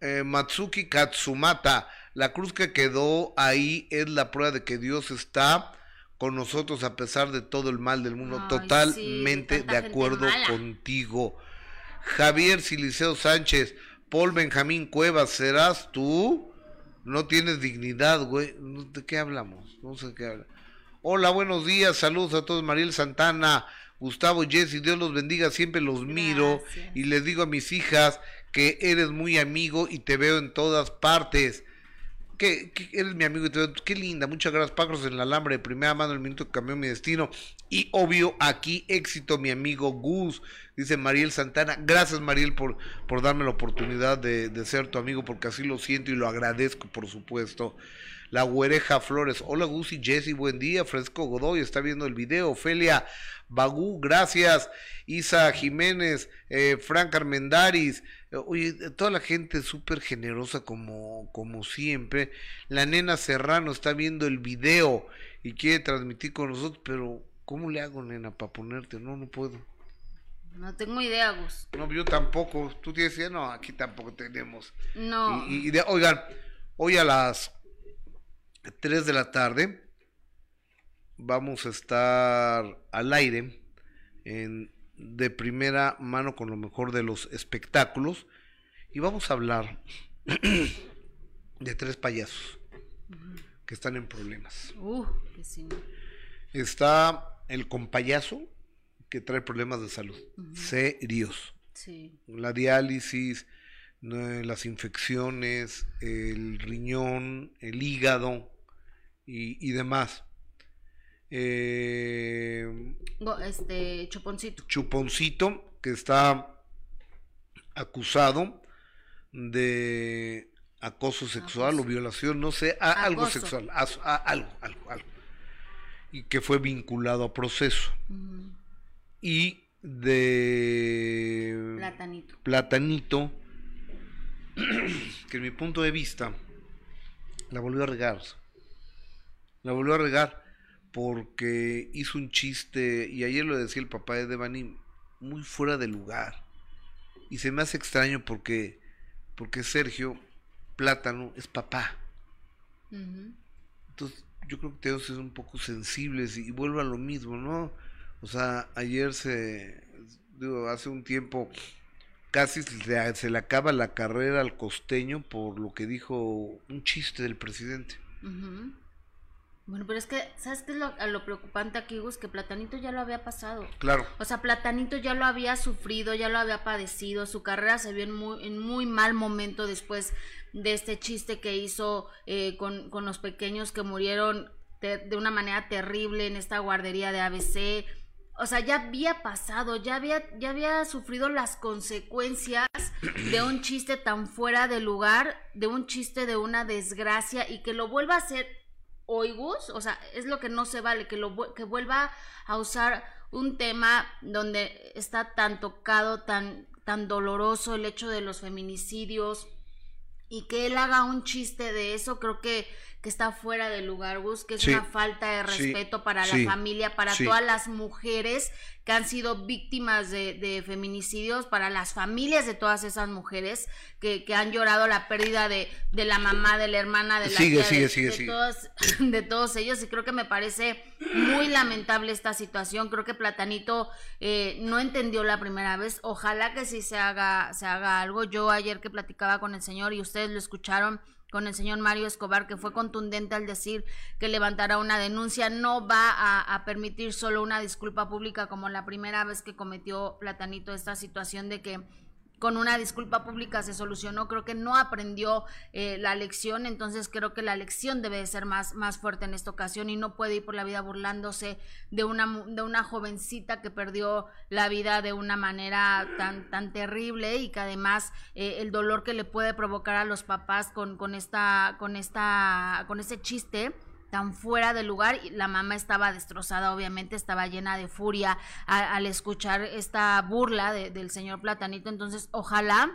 Eh, Matsuki Katsumata, la cruz que quedó ahí es la prueba de que Dios está con nosotros a pesar de todo el mal del mundo. Totalmente de acuerdo contigo. Javier Siliceo Sánchez, Paul Benjamín Cuevas, ¿serás tú? No tienes dignidad, güey. ¿De qué hablamos? No sé qué habla. Hola, buenos días, saludos a todos, Mariel Santana, Gustavo, Jessy, Dios los bendiga, siempre los miro y les digo a mis hijas que eres muy amigo y te veo en todas partes que, eres mi amigo y te qué linda, muchas gracias, pájaros en el alambre, de primera mano el minuto que cambió mi destino. Y obvio, aquí éxito, mi amigo Gus, dice Mariel Santana. Gracias, Mariel, por, por darme la oportunidad de, de ser tu amigo, porque así lo siento y lo agradezco, por supuesto. La Huereja Flores. Hola Gus y Jesse, buen día. Fresco Godoy está viendo el video. Ofelia Bagú, gracias. Isa Jiménez, eh, Frank Armendaris. Oye, toda la gente súper generosa como, como siempre. La nena Serrano está viendo el video y quiere transmitir con nosotros, pero ¿cómo le hago, nena, para ponerte? No, no puedo. No tengo idea, Gus. No, yo tampoco. Tú tienes idea, no, aquí tampoco tenemos. No. Y, de, oigan, hoy a las 3 de la tarde vamos a estar al aire en de primera mano con lo mejor de los espectáculos y vamos a hablar de tres payasos que están en problemas. Uh, Está el compayaso que trae problemas de salud serios. La diálisis, las infecciones, el riñón, el hígado y demás. Eh, este, Chuponcito. Chuponcito, que está acusado de acoso sexual o violación, no sé, algo sexual, algo, algo, algo. Y que fue vinculado a proceso. Y de Platanito. Platanito, que en mi punto de vista la volvió a regar. La volvió a regar porque hizo un chiste, y ayer lo decía el papá de Devani, muy fuera de lugar. Y se me hace extraño porque, porque Sergio Plátano es papá. Entonces, yo creo que tenemos que ser un poco sensibles y, vuelvo a lo mismo, ¿no? O sea, ayer se, digo, hace un tiempo casi se, le acaba la carrera al costeño por lo que dijo un chiste del presidente. Bueno, pero es que, ¿sabes qué es lo, lo, preocupante aquí, Gus? Que Platanito ya lo había pasado. Claro. O sea, Platanito ya lo había sufrido, ya lo había padecido, su carrera se vio en muy, en muy mal momento después de este chiste que hizo eh, con, con, los pequeños que murieron de, una manera terrible en esta guardería de ABC. O sea, ya había pasado, ya había, ya había sufrido las consecuencias de un chiste tan fuera de lugar, de un chiste de una desgracia y que lo vuelva a hacer oigus, o sea, es lo que no se vale, que, lo, que vuelva a usar un tema donde está tan tocado, tan, tan doloroso el hecho de los feminicidios y que él haga un chiste de eso, creo que que está fuera de lugar, Gus, que es una falta de respeto para la familia, para todas las mujeres que han sido víctimas de, feminicidios, para las familias de todas esas mujeres que, que han llorado la pérdida de, de, la mamá, de la hermana, de la sigue, tía, sigue, de, todos, de todos ellos. Y creo que me parece muy lamentable esta situación. Creo que Platanito eh, no entendió la primera vez. Ojalá que sí se haga, se haga algo. Yo ayer que platicaba con el señor y ustedes lo escucharon, con el señor Mario Escobar, que fue contundente al decir que levantará una denuncia, no va a, permitir solo una disculpa pública como la primera vez que cometió Platanito esta situación de que con una disculpa pública se solucionó, creo que no aprendió eh, la lección, entonces creo que la lección debe de ser más, más fuerte en esta ocasión y no puede ir por la vida burlándose de una, de una jovencita que perdió la vida de una manera tan, tan terrible y que además eh, el dolor que le puede provocar a los papás con, con esta, con esta, con ese chiste tan fuera de lugar y la mamá estaba destrozada obviamente estaba llena de furia a- al escuchar esta burla de- del señor platanito. Entonces ojalá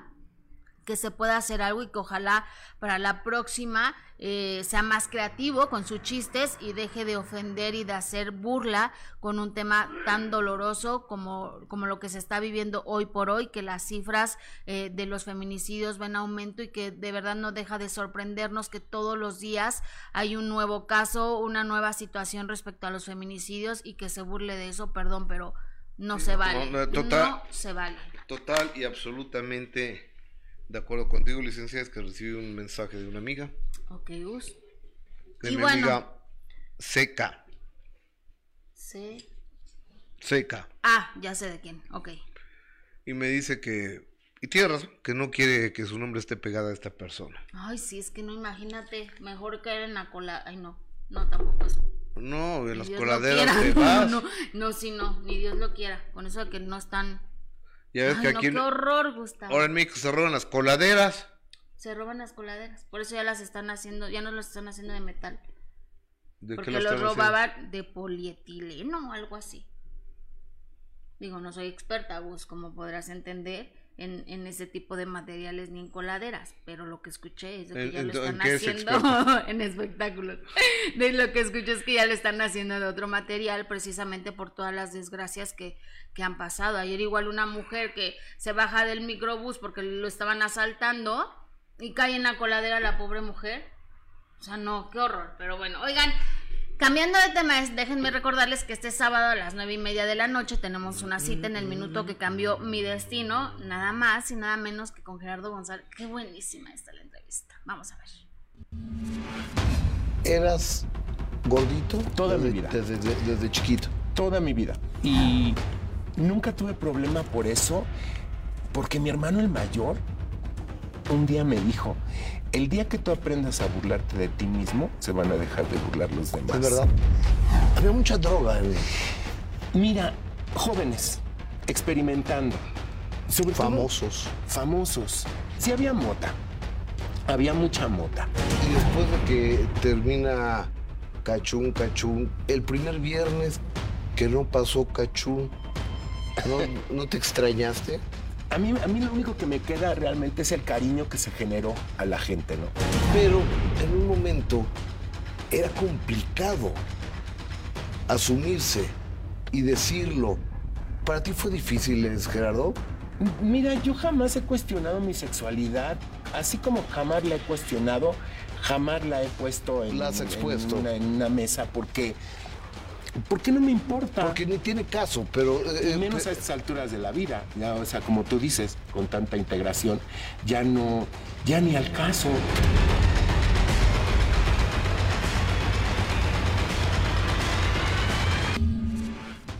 que se pueda hacer algo y que ojalá para la próxima eh, sea más creativo con sus chistes y deje de ofender y de hacer burla con un tema tan doloroso como, como lo que se está viviendo hoy por hoy, que las cifras eh, de los feminicidios ven aumento y que de verdad no deja de sorprendernos que todos los días hay un nuevo caso, una nueva situación respecto a los feminicidios y que se burle de eso, perdón, pero no se vale. no, total. No se vale. Total y absolutamente de acuerdo contigo, licenciada, es que recibí un mensaje de una amiga, Ok, Gus. de Y mi bueno. amiga Seca, Sí. Seca, Ah, ya sé de quién. Ok. y me dice que, y tiene razón, que no quiere que su nombre esté pegada a esta persona. Ay, sí, es que no, imagínate. Mejor caer en la cola. Ay, no. No, tampoco eso. No, en las Dios coladeras te No, vas. No, no, sí, no. Ni Dios lo quiera. Con eso de que no están. Ya ves Ay, que no, aquí, qué horror, Gustavo. ahora en México se roban las coladeras. Se roban las coladeras. Por eso ya las están haciendo. Ya no las están haciendo de metal. ¿De qué Porque los haciendo? robaban de polietileno o algo así. Digo, no soy experta, vos, como podrás entender, en, en ese tipo de materiales ni en coladeras, pero lo que escuché es de que ¿En- ya lo están es haciendo en espectáculos. De lo que escuché es que ya lo están haciendo de otro material, precisamente por todas las desgracias que, que han pasado. Ayer igual una mujer que se baja del microbús porque lo estaban asaltando y cae en la coladera la pobre mujer. O sea, no, qué horror. Pero bueno, oigan, cambiando de tema, es- déjenme recordarles que este sábado a las nueve y media de la noche tenemos una cita en el minuto que cambió mi destino, nada más y nada menos que con Gerardo González. Qué buenísima está la entrevista. Vamos a ver. ¿Eras gordito? Toda mi vida. Desde, desde- desde chiquito. toda mi vida. Y nunca tuve problema por eso, porque mi hermano el mayor un día me dijo, el día que tú aprendas a burlarte de ti mismo, se van a dejar de burlar los demás. Es verdad. Había mucha droga. güey. Mira, jóvenes, experimentando. Sobre todo Famosos. famosos. Sí había mota. Había mucha mota. Y después de que termina Cachún, Cachún, el primer viernes que no pasó Cachún, ¿no, ¿no te extrañaste? A mí, a mí lo único que me queda realmente es el cariño que se generó a la gente, ¿no? Pero en un momento era complicado asumirse y decirlo. ¿Para ti fue difícil, Gerardo? Mira, yo jamás he cuestionado mi sexualidad, así como jamás la he cuestionado, jamás la he puesto en, La has en expuesto. una, en una mesa porque, porque no me importa. Porque ni tiene caso, pero... Y eh, menos a estas alturas de la vida, ya, o sea, como tú dices, con tanta integración, ya no, ya ni al caso.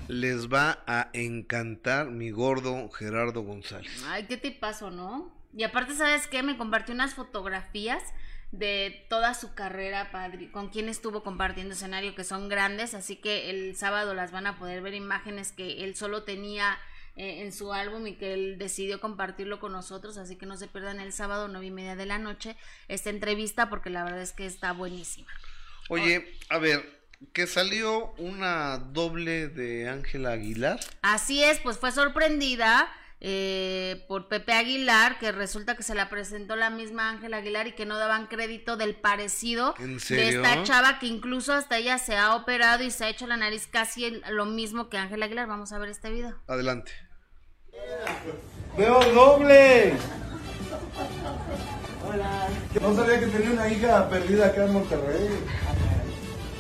Les va a encantar mi gordo Gerardo González. Ay, qué tipazo, ¿no? Y aparte, ¿sabes qué? Me compartió unas fotografías de toda su carrera, padre, con quien estuvo compartiendo escenario, que son grandes, así que el sábado las van a poder ver imágenes que él solo tenía eh, en su álbum y que él decidió compartirlo con nosotros, así que no se pierdan el sábado, nueve y media de la noche, esta entrevista, porque la verdad es que está buenísima. Oye, a ver, que salió una doble de Ángela Aguilar. Así es, pues fue sorprendida eh, por Pepe Aguilar, que resulta que se la presentó la misma Ángela Aguilar y que no daban crédito del parecido ¿En de esta chava, que incluso hasta ella se ha operado y se ha hecho la nariz casi el- lo mismo que Ángela Aguilar. Vamos a ver este video. Adelante. ¡Veo doble! Hola. No sabía que tenía una hija perdida acá en Monterrey.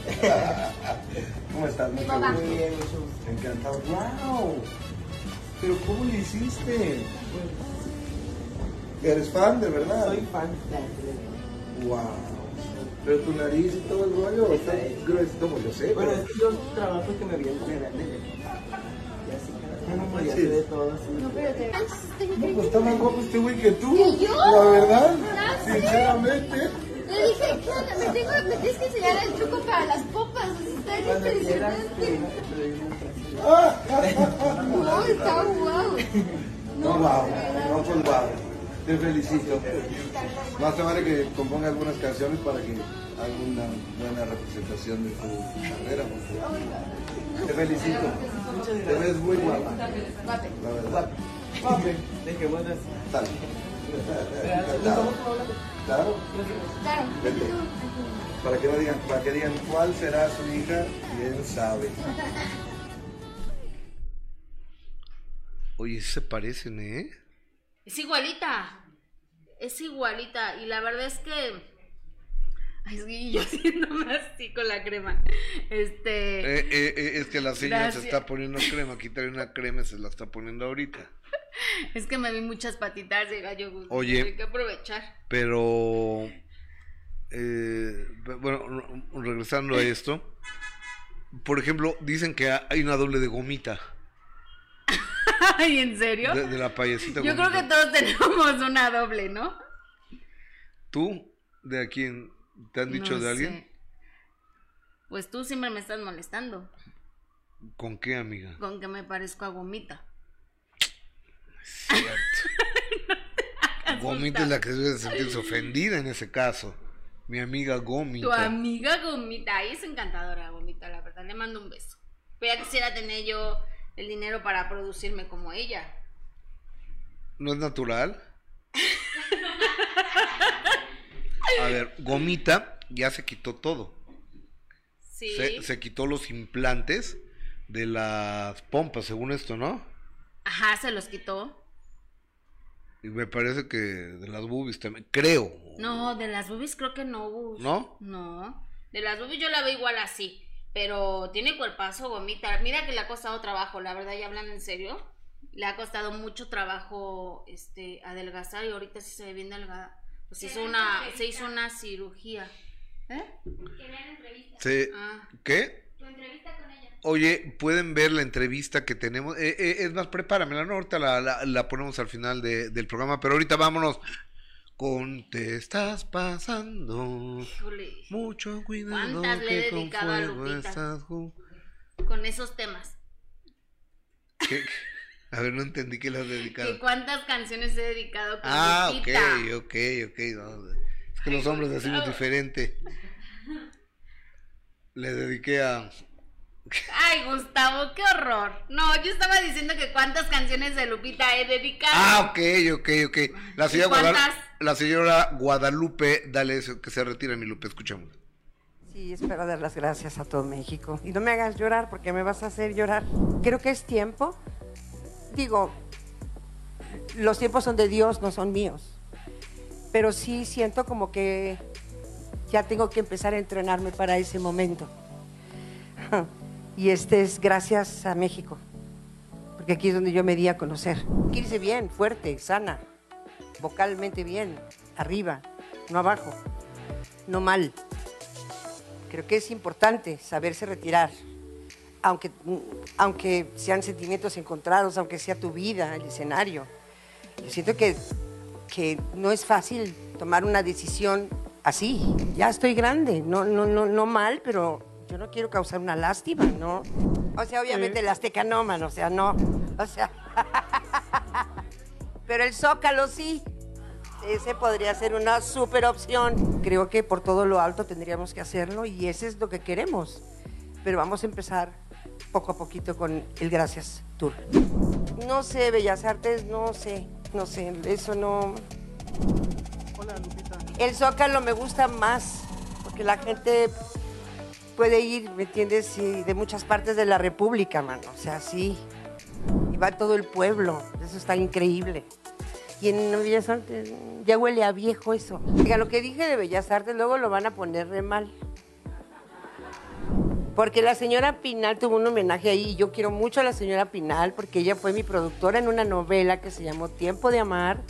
¿Cómo estás? Muy bien, Encantado. ¡Wow! ¿Pero cómo le hiciste? ¿Eres fan de verdad? Soy fan. ¡Wow! Pero tu nariz y todo el rollo está grueso, como yo sé. Bueno, es que yo trabajo que me viene de grande. Y así, cada No ya manches. se ve todo así. No, pero te No, pues está más guapo este güey que tú. ¿Y yo? La verdad, Gracias. sinceramente. Le dije. Me, tengo, me tienes que enseñar el truco para las popas. Está impresionante. No, está guau. No, wow. No, pues wow. Te felicito. Más te vale que componga algunas canciones para que haga una buena representación de tu carrera. porque Te felicito. Te ves muy guapa. La verdad. Dejémoslo así. Dale. Claro. Claro. Vente. Para que no digan, para que digan cuál será su hija, quién sabe. Oye, sí se parecen, ¿eh? Es igualita. Es igualita. Y la verdad es que. Ay, es que yo haciéndome así con la crema. Este. Eh, eh, eh, es que la señora Gracias. se está poniendo crema, quítale una crema y se la está poniendo ahorita. Es que me vi muchas patitas de gallo. Oye. Hay que aprovechar. Pero, eh, bueno, re- regresando a esto, por ejemplo, dicen que hay una doble de gomita, Ay, ¿en serio? de, de la payasita Yo creo que todos tenemos una doble, ¿no? ¿Tú? ¿De a quién? ¿Te han dicho No de alguien? sé. Pues tú siempre me estás molestando ¿Con qué, amiga? con que me parezco a gomita. Gomita es la que debe sentirse ofendida en ese caso. Mi amiga Gomita. Tu amiga gomita, ahí es encantadora gomita, la verdad. Le mando un beso. Pero ya quisiera tener yo el dinero para producirme como ella. ¿No es natural? A ver, Gomita ya se quitó todo. Sí. Se, se quitó los implantes de las pompas, según esto, ¿no? Ajá, se los quitó. Y me parece que de las boobies también. Creo. No, de las boobies creo que no. ¿No? No. De las boobies yo la veo igual así. Pero tiene cuerpazo, gomita. Mira que le ha costado trabajo, la verdad, ya hablando en serio. Le ha costado mucho trabajo este adelgazar y ahorita sí se ve bien delgada. Pues hizo una, se hizo una cirugía. ¿Eh? Se- Ah. ¿Qué? Oye, pueden ver la entrevista que tenemos. Eh, eh, es más, prepáramela, ¿no? Ahorita la, la- la ponemos al final de- del programa, pero ahorita vámonos con Te estás pasando. Híjole, Mucho cuidado ¿Cuántas le he que con dedicado a Lupita? estás con esos temas. ¿Qué? A ver, no entendí que le has dedicado. ¿Que ¿Cuántas canciones he dedicado con Ah, ok, Lupita? ok, ok. no, es que los hombres decimos diferente. Le dediqué a. Ay, Gustavo, qué horror. No, yo estaba diciendo que cuántas canciones de Lupita he dedicado. Ah, ok, ok, ok. La señora, la señora Guadalupe, dale eso, que se retire, mi Lupe, escuchamos. Sí, espero dar las gracias a todo México. Y no me hagas llorar porque me vas a hacer llorar. Creo que es tiempo. Digo, los tiempos son de Dios, no son míos. Pero sí siento como que ya tengo que empezar a entrenarme para ese momento. Y este es gracias a México. Porque aquí es donde yo me di a conocer. Quiere irse bien, fuerte, sana, vocalmente bien, arriba, no abajo, no mal. Creo que es importante saberse retirar, aunque, aunque sean sentimientos encontrados, aunque sea tu vida, el escenario. Yo siento que, que no es fácil tomar una decisión así. Ya estoy grande, no, no, no, no mal, pero yo no quiero causar una lástima, ¿no? O sea, obviamente el Azteca no, man, o sea, no. O sea, pero el Zócalo sí. Ese podría ser una super opción. Creo que por todo lo alto tendríamos que hacerlo y ese es lo que queremos. Pero vamos a empezar poco a poquito con el Gracias Tour. No sé, Bellas Artes, no sé, no sé, eso no... El Zócalo me gusta más porque la gente puede ir, ¿me entiendes? Y de muchas partes de la República, mano. O sea, sí. Y va todo el pueblo. Eso está increíble. Y en Bellas Artes ya huele a viejo eso. Oiga, lo que dije de Bellas Artes luego lo van a poner de mal. Porque la señora Pinal tuvo un homenaje ahí y yo quiero mucho a la señora Pinal porque ella fue mi productora en una novela que se llamó Tiempo de Amar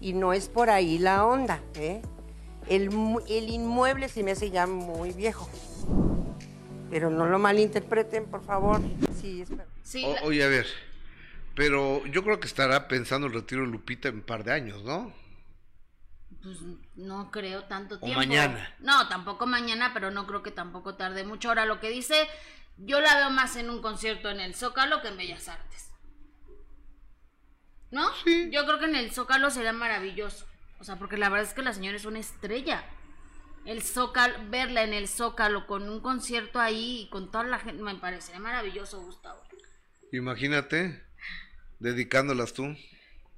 y no es por ahí la onda, ¿eh? El, el inmueble se me hace ya muy viejo. Pero no lo malinterpreten, por favor. Sí, espero. O- oye, a ver, pero yo creo que estará pensando el retiro de Lupita en un par de años, ¿no? Pues no creo tanto O tiempo. mañana. No, tampoco mañana, pero no creo que tampoco tarde mucho. Ahora, lo que dice, yo la veo más en un concierto en el Zócalo que en Bellas Artes. ¿No? Yo creo que en el Zócalo sería maravilloso. O sea, porque la verdad es que la señora es una estrella. El Zócalo, verla en el Zócalo con un concierto ahí y con toda la gente, me parecería maravilloso, Gustavo. Imagínate, dedicándolas tú,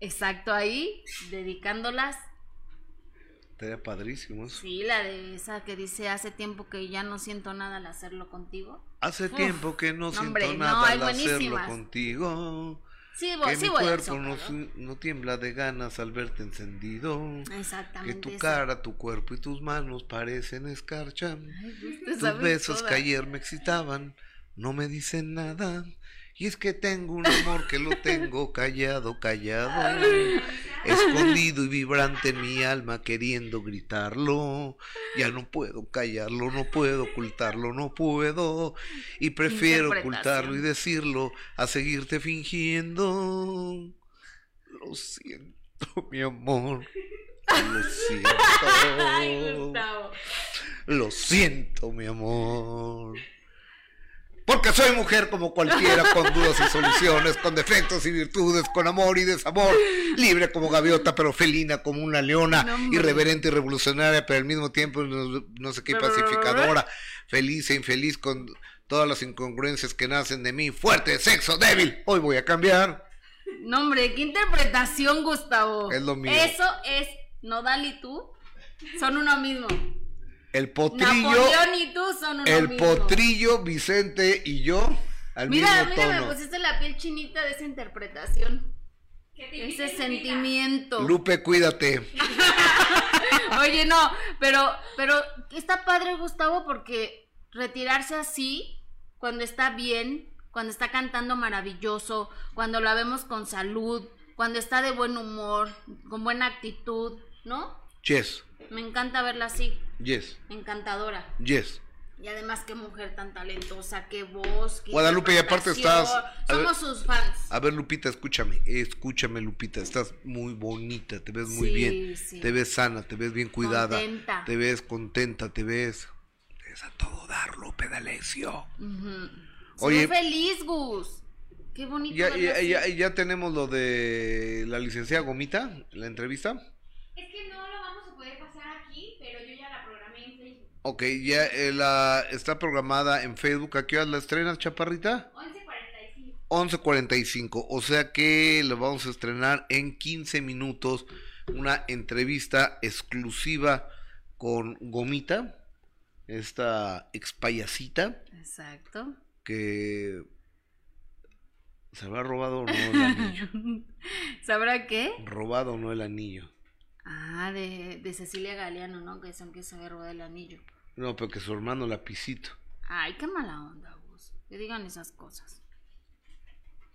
Exacto, ahí, dedicándolas estaría padrísimo eso. Sí, la de esa que dice hace tiempo que ya no siento nada al hacerlo contigo. Hace Uf, tiempo que no siento hombre, nada al hacerlo contigo. Sí, voy, que sí mi cuerpo no, no tiembla de ganas al verte encendido. Que tu cara, tu cuerpo y tus manos parecen escarcha. te Tus besos toda. que ayer me excitaban no me dicen nada. Y es que tengo un amor que lo tengo callado, callado, escondido y vibrante en mi alma queriendo gritarlo. Ya no puedo callarlo, no puedo ocultarlo, no puedo. Y prefiero ocultarlo y decirlo a seguirte fingiendo. Lo siento, mi amor. Lo siento. Ay, Gustavo. Lo siento, mi amor. Porque soy mujer como cualquiera, con dudas y soluciones, con defectos y virtudes, con amor y desamor, libre como gaviota, pero felina como una leona, No, irreverente y revolucionaria, pero al mismo tiempo no, no sé qué pacificadora, feliz e infeliz con todas las incongruencias que nacen de mí, fuerte, sexo, débil. Hoy voy a cambiar. No, hombre, qué interpretación, Gustavo. Es lo mío. Eso es Nodal y tú son uno mismo. El potrillo, Napoleón y tú son uno el mismo. potrillo, Vicente y yo al Mira, mismo mira, me tono. pusiste la piel chinita de esa interpretación. Ese sentimiento. Lupe, cuídate. Oye, no, pero, pero está padre, Gustavo, porque retirarse así, cuando está bien, cuando está cantando maravilloso, cuando la vemos con salud, cuando está de buen humor, con buena actitud, ¿no? Yes, Me encanta verla así, yes, encantadora. yes. Y además, qué mujer tan talentosa, qué voz. qué Guadalupe, y aparte estás- ver- Somos sus fans. A ver, Lupita, escúchame, escúchame, Lupita, estás muy bonita, te ves muy Sí, bien, sí. te ves sana, te ves bien cuidada, Contenta. te ves contenta, te ves, te ves a todo dar, Lupe D'Alessio. Oye- Oye, feliz, Gus. Qué bonito. Ya, ya, ya, ya tenemos lo de la licenciada Gomita, la entrevista. Es que no lo vamos a poder pasar aquí, pero yo ya la programé en Facebook. Ok, ya eh, la, está programada en Facebook, ¿a qué hora la estrenas, Chaparrita? 11.45. 11.45, o sea que lo vamos a estrenar en 15 minutos, una entrevista exclusiva con Gomita, esta expayacita Exacto. que se habrá robado o no el anillo. ¿Sabrá qué? robado o no el anillo. Ah, de, de Cecilia Galeano, ¿no? Que son que se había robado el anillo. No, pero que su hermano lapicito. Ay, qué mala onda, Gus. Que digan esas cosas.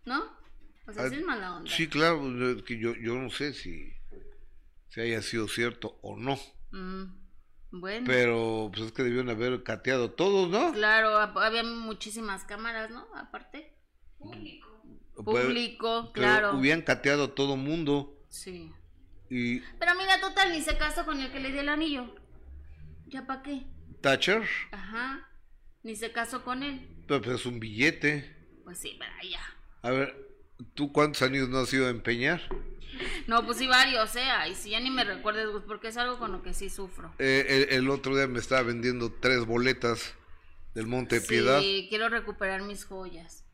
¿No? O sea, Ah, sí es mala onda. Sí, claro, que yo, yo no sé si, si haya sido cierto o no. Mm, bueno. Pero pues es que debieron haber cateado todos, ¿no? Claro, había muchísimas cámaras, ¿no? Aparte. Público. Pues, Público, pero claro. Hubieran cateado a todo mundo Sí. Y Pero mira, total, ni se casó con el que le dio el anillo. ¿Ya para qué? Thatcher, Ajá. Ni se casó con él. pero pues, es un billete. Pues sí, pero ya. A ver, ¿tú cuántos años no has ido a empeñar? No, pues sí, varios, ¿eh? Ay, sí, ya ni me recuerdes, Gus, porque es algo con lo que sí sufro. Eh, el, el otro día me estaba vendiendo tres boletas del Monte de Piedad, Sí, quiero recuperar mis joyas.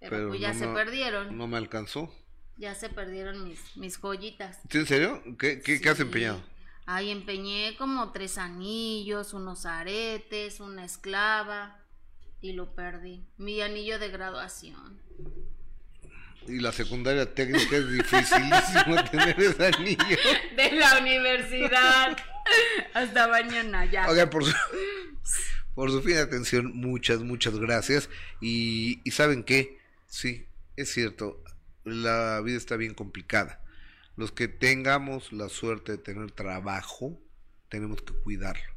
Pero, pues ya no se me- perdieron. No me alcanzó. Ya se perdieron mis, mis joyitas. ¿Sí, ¿En serio? ¿Qué, qué, qué has empeñado? Ay, empeñé como tres anillos, unos aretes, una esclava. Y lo perdí. Mi anillo de graduación. Y la secundaria técnica es dificilísimo tener ese anillo. De la universidad. Hasta mañana, ya. Oigan, por su, por su fin de atención, muchas, muchas gracias. Y, y ¿saben qué? Sí, es cierto, la vida está bien complicada. Los que tengamos la suerte de tener trabajo, tenemos que cuidarlo.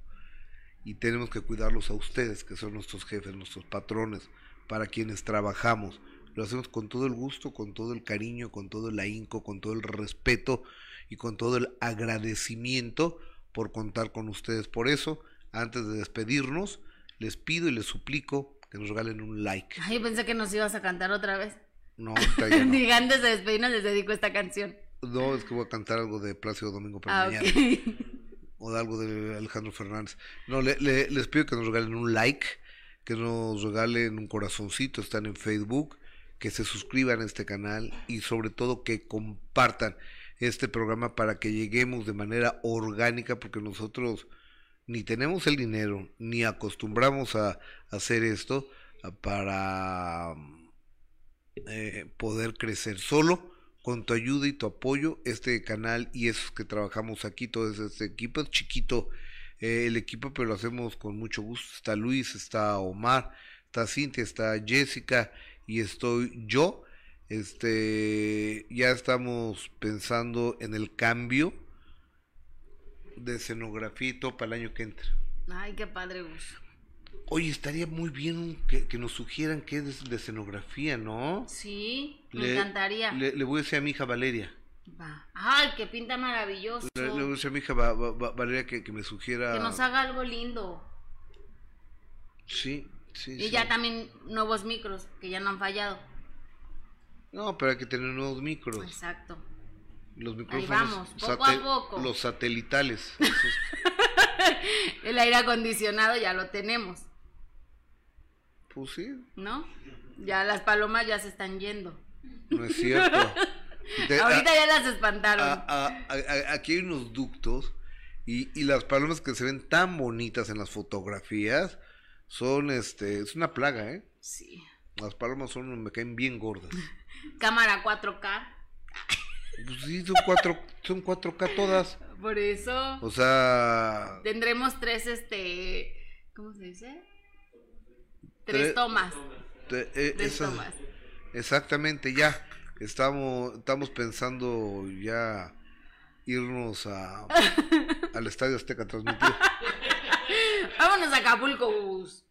Y tenemos que cuidarlos a ustedes, que son nuestros jefes, nuestros patrones, para quienes trabajamos. Lo hacemos con todo el gusto, con todo el cariño, con todo el ahínco, con todo el respeto y con todo el agradecimiento por contar con ustedes. Por eso, antes de despedirnos, les pido y les suplico que nos regalen un like. Ay, pensé que nos ibas a cantar otra vez. No, ya no. Diga, antes de despedirnos les dedico esta canción. No, es que voy a cantar algo de Plácido Domingo para Ah, mañana. O de algo de Alejandro Fernández. No, le- le- les pido que nos regalen un like, que nos regalen un corazoncito, están en Facebook, que se suscriban a este canal y sobre todo que compartan este programa para que lleguemos de manera orgánica, porque nosotros ni tenemos el dinero, ni acostumbramos a hacer esto para eh, poder crecer solo. Con tu ayuda y tu apoyo este canal y esos que trabajamos aquí todo este equipo es chiquito eh, el equipo pero lo hacemos con mucho gusto. Está Luis está Omar está Cintia está Jessica y estoy yo. Este ya estamos pensando en el cambio de escenografía y todo para el año que entra. Ay, qué padre. Oye, estaría muy bien que, que nos sugieran qué es de escenografía, ¿no? Sí, me Le- encantaría. Le, le voy a decir a mi hija Valeria. Va. Ay, que pinta maravilloso. Le, le voy a decir a mi hija Va- Va- Va- Valeria que, que me sugiera. Que nos haga algo lindo. Sí, sí. Y sí. ya también nuevos micros, que ya no han fallado. No, pero hay que tener nuevos micros. Exacto. Los micrófonos. vamos, poco a poco. Los satelitales. esos. El aire acondicionado ya lo tenemos, pues sí, ¿no? Ya las palomas ya se están yendo. no es cierto. Te- Ahorita a- ya las espantaron. a- a- a- aquí hay unos ductos y, y las palomas que se ven tan bonitas en las fotografías son, este, es una plaga, ¿eh? Sí. Las palomas son, me caen bien gordas. Cámara 4K. Pues sí, son cuatro, son 4K todas. Por eso O sea, tendremos tres, este, ¿cómo se dice? Tres Tres- tomas. te- eh, Tres esa- tomas. exactamente, ya. Estamos, estamos pensando ya irnos a, al Estadio Azteca a transmitir. Vámonos a Acapulco, Gus,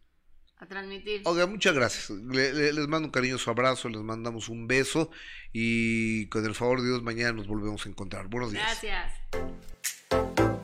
a transmitir. Oiga, muchas gracias. Le- le- les mando un cariñoso abrazo, les mandamos un beso y con el favor de Dios mañana nos volvemos a encontrar. Buenos días. Gracias. Bye.